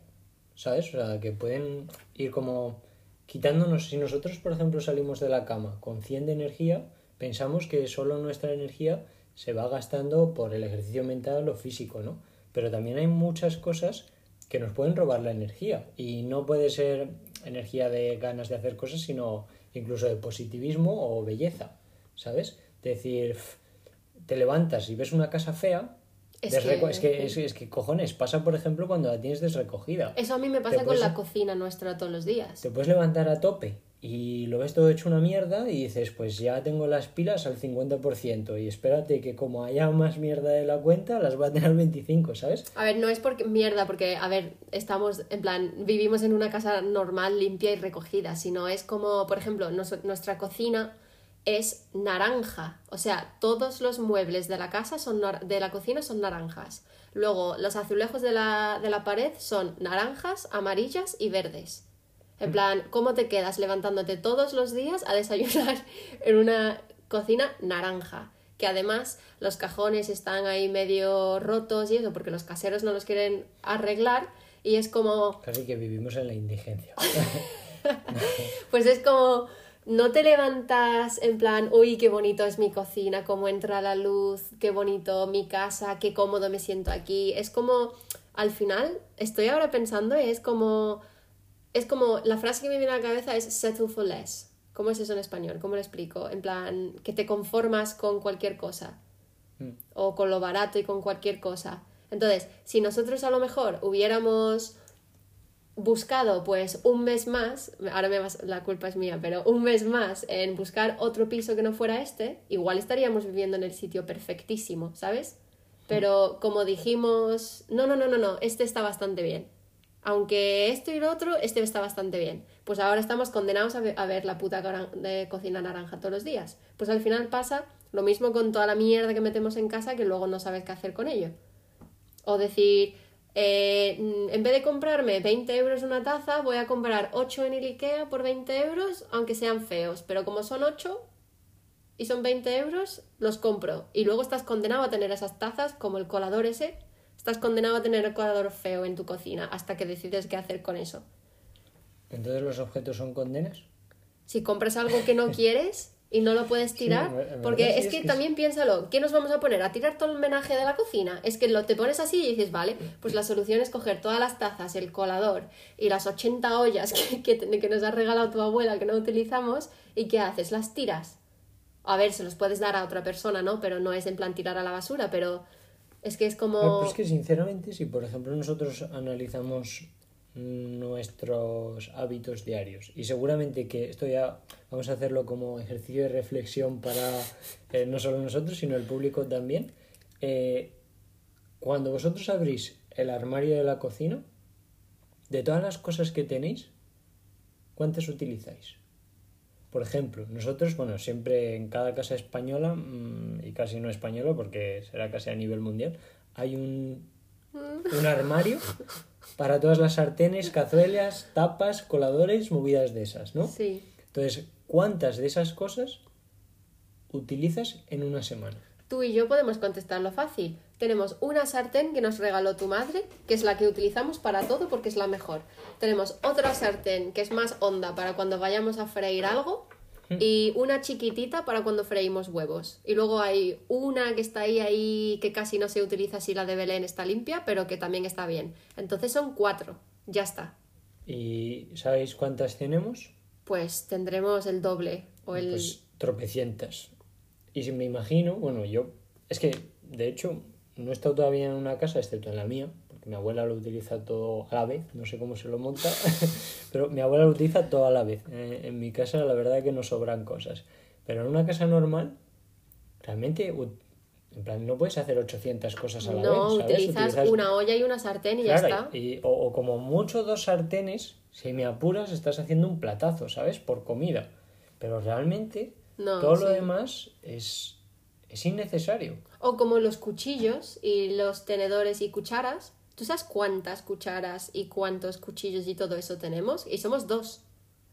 A: ¿sabes? O sea, que pueden ir como quitándonos. Si nosotros, por ejemplo, salimos de la cama con 100 de energía, pensamos que solo nuestra energía se va gastando por el ejercicio mental o físico, ¿no? Pero también hay muchas cosas que nos pueden robar la energía. Y no puede ser energía de ganas de hacer cosas, sino incluso de positivismo o belleza, ¿sabes? Decir, "Pf, te levantas y ves una casa fea,
B: Es que-
A: es, que, es, es que cojones, pasa por ejemplo cuando la tienes desrecogida.
B: Eso a mí me pasa con la cocina nuestra todos los días.
A: Te puedes levantar a tope y lo ves todo hecho una mierda y dices, pues ya tengo las pilas al 50% y espérate que como haya más mierda de la cuenta, las va a tener al 25, ¿sabes?
B: A ver, no es porque mierda, porque, a ver, estamos, en plan, vivimos en una casa normal, limpia y recogida, sino es como, por ejemplo, nuestra cocina es naranja, o sea, todos los muebles de la casa son de la cocina son naranjas. Luego, los azulejos de la, de la pared son naranjas, amarillas y verdes. En plan, ¿cómo te quedas levantándote todos los días a desayunar en una cocina naranja? Que además los cajones están ahí medio rotos y eso, porque los caseros no los quieren arreglar. Y es como,
A: Casi que vivimos en la indigencia.
B: pues es como, no te levantas en plan, uy, qué bonito es mi cocina, cómo entra la luz, qué bonito mi casa, qué cómodo me siento aquí. Es como, al final, estoy ahora pensando, es como, es como, la frase que me viene a la cabeza es settle for less. ¿Cómo es eso en español? ¿Cómo lo explico? En plan, que te conformas con cualquier cosa.
A: Mm.
B: O con lo barato y con cualquier cosa. Entonces, si nosotros a lo mejor hubiéramos buscado pues un mes más, ahora me vas, la culpa es mía, pero un mes más en buscar otro piso que no fuera este, igual estaríamos viviendo en el sitio perfectísimo, ¿sabes? Pero como dijimos, no, no, no, no, no, este está bastante bien. Aunque esto y lo otro, este está bastante bien. Pues ahora estamos condenados a ver, la puta de cocina naranja todos los días. Pues al final pasa lo mismo con toda la mierda que metemos en casa que luego no sabes qué hacer con ello. O decir, eh, mm, en vez de comprarme 20 euros una taza, voy a comprar 8 en el Ikea por 20 euros, aunque sean feos. Pero como son 8 y son 20 euros, los compro. Y luego estás condenado a tener esas tazas, como el colador ese. Estás condenado a tener el colador feo en tu cocina hasta que decides qué hacer con eso.
A: Entonces los objetos son condenas.
B: Si compras algo que no quieres y no lo puedes tirar, porque es que
A: es que
B: también piénsalo, ¿qué nos vamos a poner? ¿A tirar todo el menaje de la cocina? Es que lo te pones así y dices, vale, pues la solución es coger todas las tazas, el colador y las 80 ollas que, que nos ha regalado tu abuela que no utilizamos y ¿qué haces? Las tiras. A ver, se los puedes dar a otra persona, ¿no? Pero no es en plan tirar a la basura, pero es que es como...
A: Pero es que sinceramente, si por ejemplo nosotros analizamos nuestros hábitos diarios y seguramente que esto ya vamos a hacerlo como ejercicio de reflexión para eh, no solo nosotros sino el público también eh, cuando vosotros abrís el armario de la cocina de todas las cosas que tenéis ¿cuántas utilizáis? Por ejemplo, nosotros, bueno, siempre en cada casa española, mm, y casi no española porque será casi a nivel mundial, hay un, un armario para todas las sartenes, cazuelas, tapas, coladores, movidas de esas, ¿no?
B: Sí.
A: Entonces, ¿cuántas de esas cosas utilizas en una semana?
B: Tú y yo podemos contestarlo fácil. Tenemos una sartén que nos regaló tu madre, que es la que utilizamos para todo porque es la mejor. Tenemos otra sartén que es más honda para cuando vayamos a freír algo y una chiquitita para cuando freímos huevos. Y luego hay una que está ahí, ahí, que casi no se utiliza si la de Belén está limpia, pero que también está bien. Entonces son cuatro. Ya está.
A: ¿Y sabéis cuántas tenemos?
B: Pues tendremos el doble o el...
A: Pues tropecientas. Y si me imagino, bueno, yo... Es que, de hecho, no he estado todavía en una casa, excepto en la mía, porque mi abuela lo utiliza todo a la vez, no sé cómo se lo monta, pero mi abuela lo utiliza todo a la vez. Eh, en mi casa la verdad es que no sobran cosas. Pero en una casa normal, realmente en plan, no puedes hacer 800 cosas a la vez. No,
B: utilizas, una olla y una sartén y ya está.
A: Y, o, como mucho dos sartenes, si me apuras, estás haciendo un platazo, ¿sabes? Por comida. Pero realmente todo lo demás es, es innecesario.
B: O como los cuchillos y los tenedores y cucharas. ¿Tú sabes cuántas cucharas y cuántos cuchillos y todo eso tenemos? Y somos dos.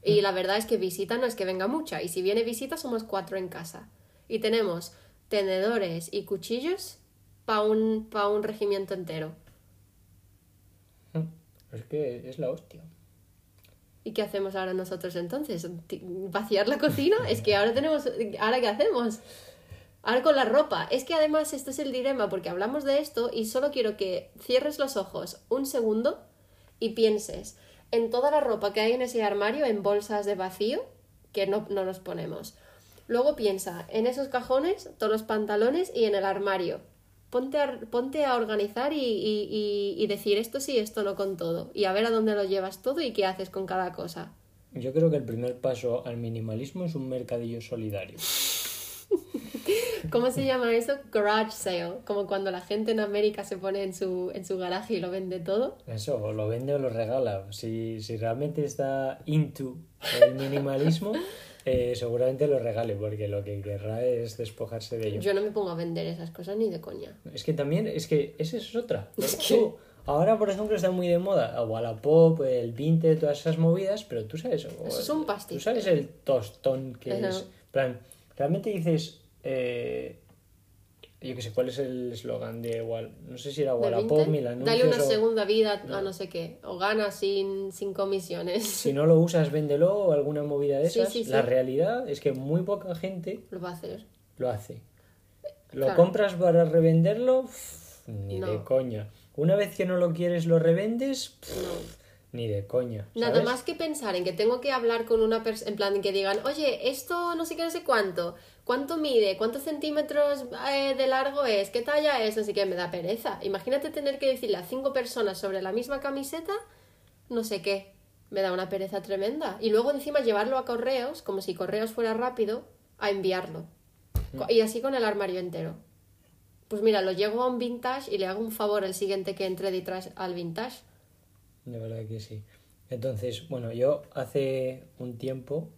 B: Y mm. la verdad es que visita no es que venga mucha. Y si viene visita, somos cuatro en casa. Y tenemos tenedores y cuchillos para un, pa un regimiento entero.
A: Es que es la hostia.
B: ¿Y qué hacemos ahora nosotros entonces? ¿Vaciar la cocina? es que ahora tenemos... ¿Ahora qué hacemos? Ahora con la ropa. Es que además esto es el dilema porque hablamos de esto y solo quiero que cierres los ojos un segundo y pienses en toda la ropa que hay en ese armario en bolsas de vacío que no, no nos ponemos. Luego piensa en esos cajones, todos los pantalones y en el armario. Ponte a, ponte a organizar y, y, y, decir esto sí, esto no con todo. Y a ver a dónde lo llevas todo y qué haces con cada cosa.
A: Yo creo que el primer paso al minimalismo es un mercadillo solidario.
B: ¿Cómo se llama eso? Garage sale. Como cuando la gente en América se pone en su, en su garaje y lo vende todo.
A: Eso, o lo vende o lo regala. Si, si realmente está into el minimalismo, eh, seguramente lo regale, porque lo que querrá es despojarse de ello.
B: Yo no me pongo a vender esas cosas ni de coña.
A: Es que también, es que esa es otra. ahora, por ejemplo, está muy de moda Wallapop, el Vinted, todas esas movidas, pero tú sabes...
B: Eso es un pastizo.
A: Tú sabes el tostón que es... plan, realmente dices... Eh, yo qué sé, ¿cuál es el eslogan de igual? No sé si era Wallapop, mil anuncios.
B: Dale una segunda vida a no sé qué. O gana sin, sin comisiones.
A: Si no lo usas, véndelo o alguna movida de esas. La realidad es que muy poca gente
B: lo va a hacer.
A: Lo hace. ¿Lo compras para revenderlo? ni de coña. Una vez que no lo quieres, lo revendes. Ni de coña.
B: Nada más que pensar en que tengo que hablar con una persona, en plan que digan, oye, esto no sé qué, no sé cuánto, ¿cuánto mide? ¿Cuántos centímetros eh, de largo es? ¿Qué talla es? No sé qué, me da pereza. Imagínate tener que decirle a cinco personas sobre la misma camiseta, no sé qué. Me da una pereza tremenda. Y luego encima llevarlo a correos, como si correos fuera rápido, a enviarlo. Mm. Y así con el armario entero. Pues mira, lo llevo a un vintage y le hago un favor al siguiente que entre detrás al vintage
A: de verdad que sí. Entonces, bueno, yo hace un tiempo,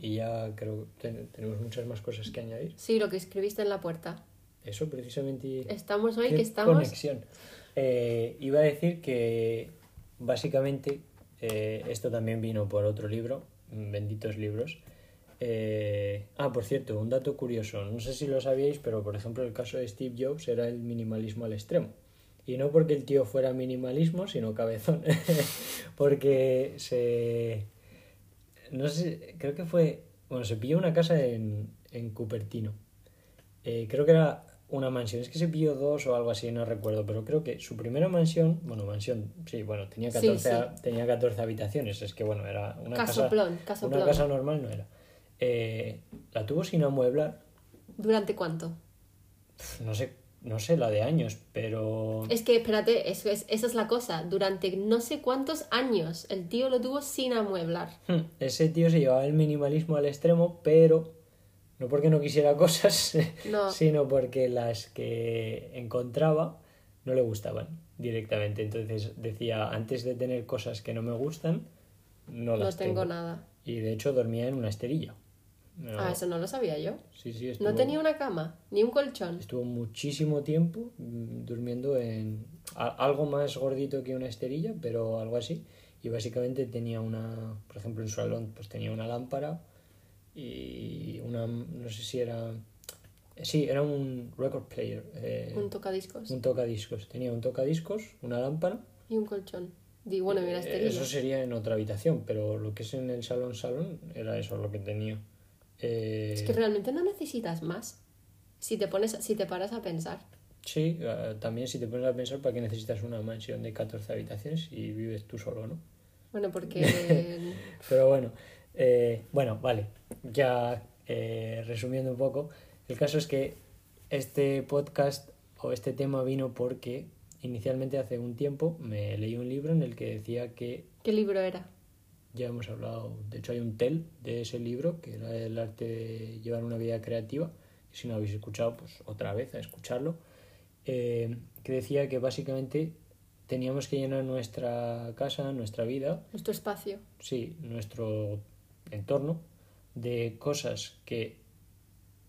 A: y ya creo que tenemos muchas más cosas que añadir.
B: Sí, lo que escribiste en la puerta.
A: Eso precisamente.
B: Estamos hoy que estamos.
A: Conexión. Eh, iba a decir que básicamente eh, esto también vino por otro libro, Benditos Libros. Eh, ah, por cierto, un dato curioso. No sé si lo sabíais, pero por ejemplo el caso de Steve Jobs era el minimalismo al extremo. Y no porque el tío fuera minimalismo, sino cabezón. porque se... No sé, creo que fue... Bueno, se pilló una casa en, en Cupertino. Eh, creo que era una mansión. Es que se pilló dos o algo así, no recuerdo. Pero creo que su primera mansión... Bueno, mansión, sí, bueno, tenía 14, Tenía 14 habitaciones. Es que, bueno, era una casa... una casa normal no era. Eh, la tuvo sin amueblar.
B: ¿Durante cuánto?
A: No sé, no sé, la de años, pero...
B: Es que, espérate, eso es, esa es la cosa. Durante no sé cuántos años el tío lo tuvo sin amueblar.
A: Hmm, ese tío se llevaba el minimalismo al extremo, pero no porque no quisiera cosas, sino porque las que encontraba no le gustaban directamente. Entonces decía, antes de tener cosas que no me gustan, no las
B: no tengo. nada.
A: Y de hecho dormía en una esterilla.
B: Ah, eso no lo sabía yo.
A: Sí, sí,
B: no tenía una cama, ni un colchón.
A: Estuvo muchísimo tiempo mm, durmiendo en algo más gordito que una esterilla, pero algo así. Y básicamente tenía una, por ejemplo, en su salón, pues tenía una lámpara y una, no sé si era Sí, era un record player. eh,
B: Un tocadiscos.
A: un tocadiscos. Tenía un tocadiscos, una lámpara.
B: Y un colchón. Di, bueno, mira,
A: Eh,
B: esterilla.
A: eso sería en otra habitación, pero lo que es en el salón salón era eso lo que tenía. Eh,
B: Es que realmente no necesitas más. Si te pones, si te paras a pensar.
A: Sí, eh, también si te pones a pensar para qué necesitas una mansión de 14 habitaciones y vives tú solo, ¿no?
B: Bueno, porque
A: Pero bueno, eh, bueno, vale. Ya eh, resumiendo un poco, el caso es que este podcast o este tema vino porque inicialmente hace un tiempo me leí un libro en el que decía que
B: ¿qué libro era?
A: Ya hemos hablado, de hecho hay un tel de ese libro que era el arte de llevar una vida creativa. Si no habéis escuchado, pues otra vez a escucharlo. eh, que decía que básicamente teníamos que llenar nuestra casa, nuestra vida,
B: Nuestro espacio.
A: sí, nuestro entorno de cosas que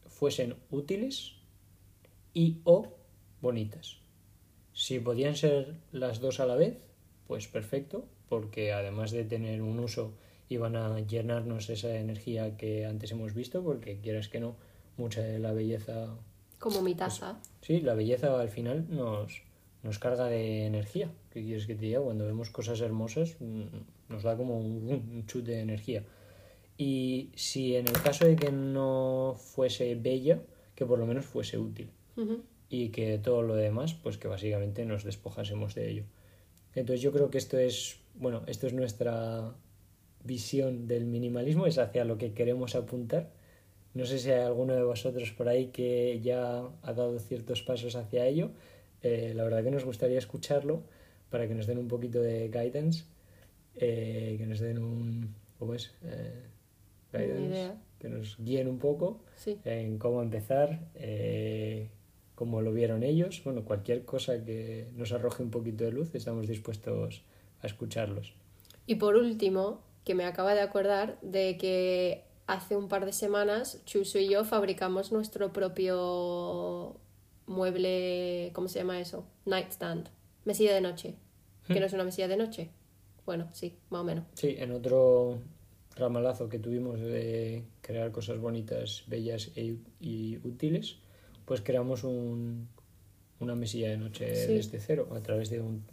A: fuesen útiles y o bonitas. Si podían ser las dos a la vez, pues perfecto, porque además de tener un uso iban a llenarnos esa energía que antes hemos visto, porque quieras que no, mucha de la belleza,
B: Como mi taza.
A: sí, la belleza al final nos, nos carga de energía. ¿Qué quieres que te diga? Cuando vemos cosas hermosas mm, nos da como un, chute de energía. Y si en el caso de que no fuese bella, que por lo menos fuese útil. Y que todo lo demás, pues que básicamente nos despojásemos de ello. Entonces yo creo que esto es, bueno, esto es nuestra visión del minimalismo, es hacia lo que queremos apuntar. No sé si hay alguno de vosotros por ahí que ya ha dado ciertos pasos hacia ello. Eh, la verdad que nos gustaría escucharlo para que nos den un poquito de guidance, eh, que nos den un... ¿Cómo es? Eh, guidance, que nos guíen un poco
B: Sí.
A: en cómo empezar, cómo lo vieron ellos. Bueno, cualquier cosa que nos arroje un poquito de luz, estamos dispuestos a escucharlos.
B: Y por último, que me acaba de acordar de que hace un par de semanas Chuso y yo fabricamos nuestro propio mueble, ¿cómo se llama eso? Nightstand, mesilla de noche. Que no es una mesilla de noche. Bueno, sí, más o menos.
A: Sí, en otro ramalazo que tuvimos de crear cosas bonitas, bellas e- y útiles, pues creamos un, una mesilla de noche
B: Sí.
A: desde cero a través de un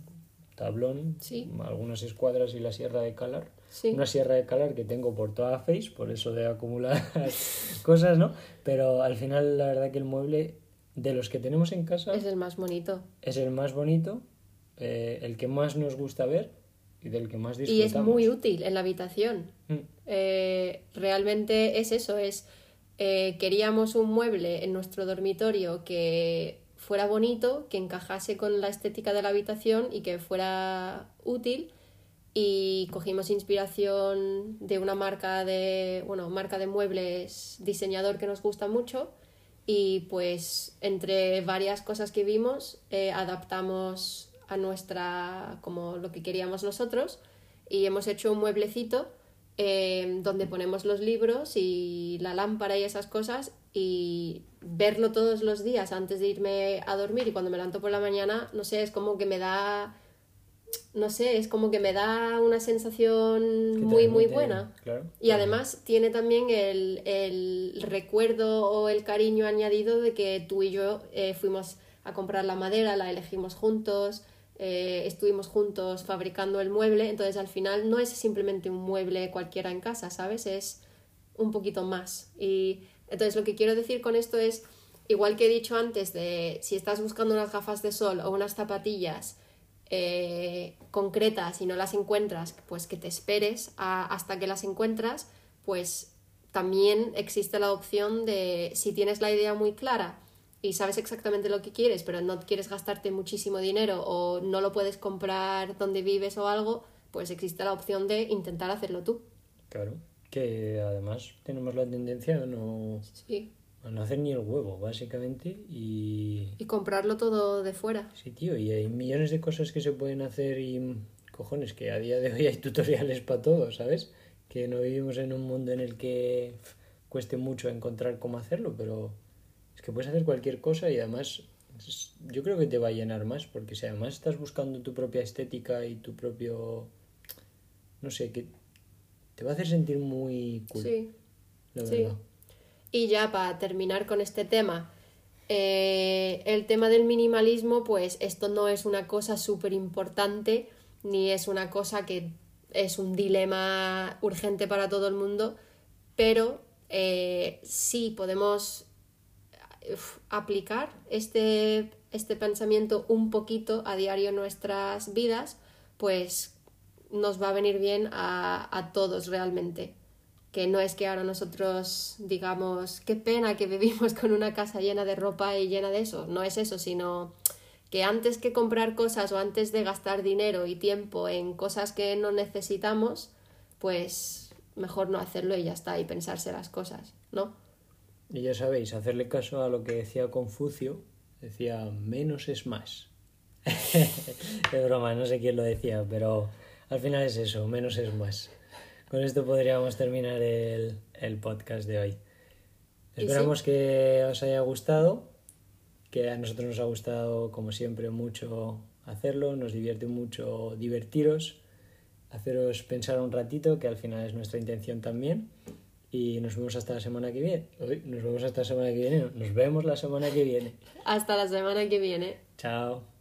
A: tablón,
B: Sí.
A: algunas escuadras y la sierra de calar.
B: Sí.
A: Una sierra de calar que tengo por toda Face, por eso de acumular cosas, ¿no? Pero al final la verdad que el mueble de los que tenemos en casa
B: Es el más bonito.
A: es el más bonito, eh, el que más nos gusta ver y del que más
B: Y
A: disfrutamos.
B: es muy útil en la habitación.
A: Mm.
B: Eh, realmente es eso, es eh, queríamos un mueble en nuestro dormitorio que fuera bonito, que encajase con la estética de la habitación y que fuera útil. Y cogimos inspiración de una marca de bueno marca de muebles diseñador que nos gusta mucho. Y pues entre varias cosas que vimos eh, adaptamos a nuestra como lo que queríamos nosotros y hemos hecho un mueblecito eh, donde ponemos los libros y la lámpara y esas cosas y verlo todos los días antes de irme a dormir y cuando me levanto por la mañana no sé es como que me da no sé, es como que me da una sensación muy, muy buena.
A: claro.
B: Y además tiene también el, el recuerdo o el cariño añadido de que tú y yo eh, fuimos a comprar la madera, la elegimos juntos, eh, estuvimos juntos fabricando el mueble, entonces al final no es simplemente un mueble cualquiera en casa, ¿sabes? Es un poquito más. Y entonces lo que quiero decir con esto es, igual que he dicho antes, de si estás buscando unas gafas de sol o unas zapatillas eh, concretas y no las encuentras, pues que te esperes hasta que las encuentras, pues también existe la opción de si tienes la idea muy clara y sabes exactamente lo que quieres, pero no quieres gastarte muchísimo dinero o no lo puedes comprar donde vives o algo, pues existe la opción de intentar hacerlo tú.
A: Claro. Que además tenemos la tendencia a no,
B: Sí.
A: a no hacer ni el huevo, básicamente. Y
B: Y comprarlo todo de fuera.
A: sí, tío, y hay millones de cosas que se pueden hacer y cojones, que a día de hoy hay tutoriales para todo, ¿sabes? Que no vivimos en un mundo en el que cueste mucho encontrar cómo hacerlo, pero es que puedes hacer cualquier cosa y además yo creo que te va a llenar más, porque si además estás buscando tu propia estética y tu propio, no sé, que te va a hacer sentir muy cool,
B: Sí.
A: la
B: sí.
A: verdad.
B: Y ya para terminar con este tema, Eh, el tema del minimalismo, pues esto no es una cosa súper importante, ni es una cosa que es un dilema urgente para todo el mundo, pero eh, sí podemos aplicar este, este pensamiento un poquito a diario en nuestras vidas, pues nos va a venir bien a, a todos realmente que no es que ahora nosotros digamos, qué pena que vivimos con una casa llena de ropa y llena de eso, no es eso, sino que antes que comprar cosas o antes de gastar dinero y tiempo en cosas que no necesitamos, pues mejor no hacerlo y ya está, y pensarse las cosas, ¿no?
A: Y ya sabéis, hacerle caso a lo que decía Confucio, decía menos es más. de broma, no sé quién lo decía, pero al final es eso, menos es más. Con esto podríamos terminar el, podcast de hoy. Esperamos que os haya gustado, que a nosotros nos ha gustado, como siempre, mucho hacerlo, nos divierte mucho divertiros, haceros pensar un ratito, que al final es nuestra intención también. Y nos vemos hasta la semana que viene. nos vemos hasta la semana que viene. Nos vemos la semana que viene.
B: Hasta la semana que viene.
A: Chao.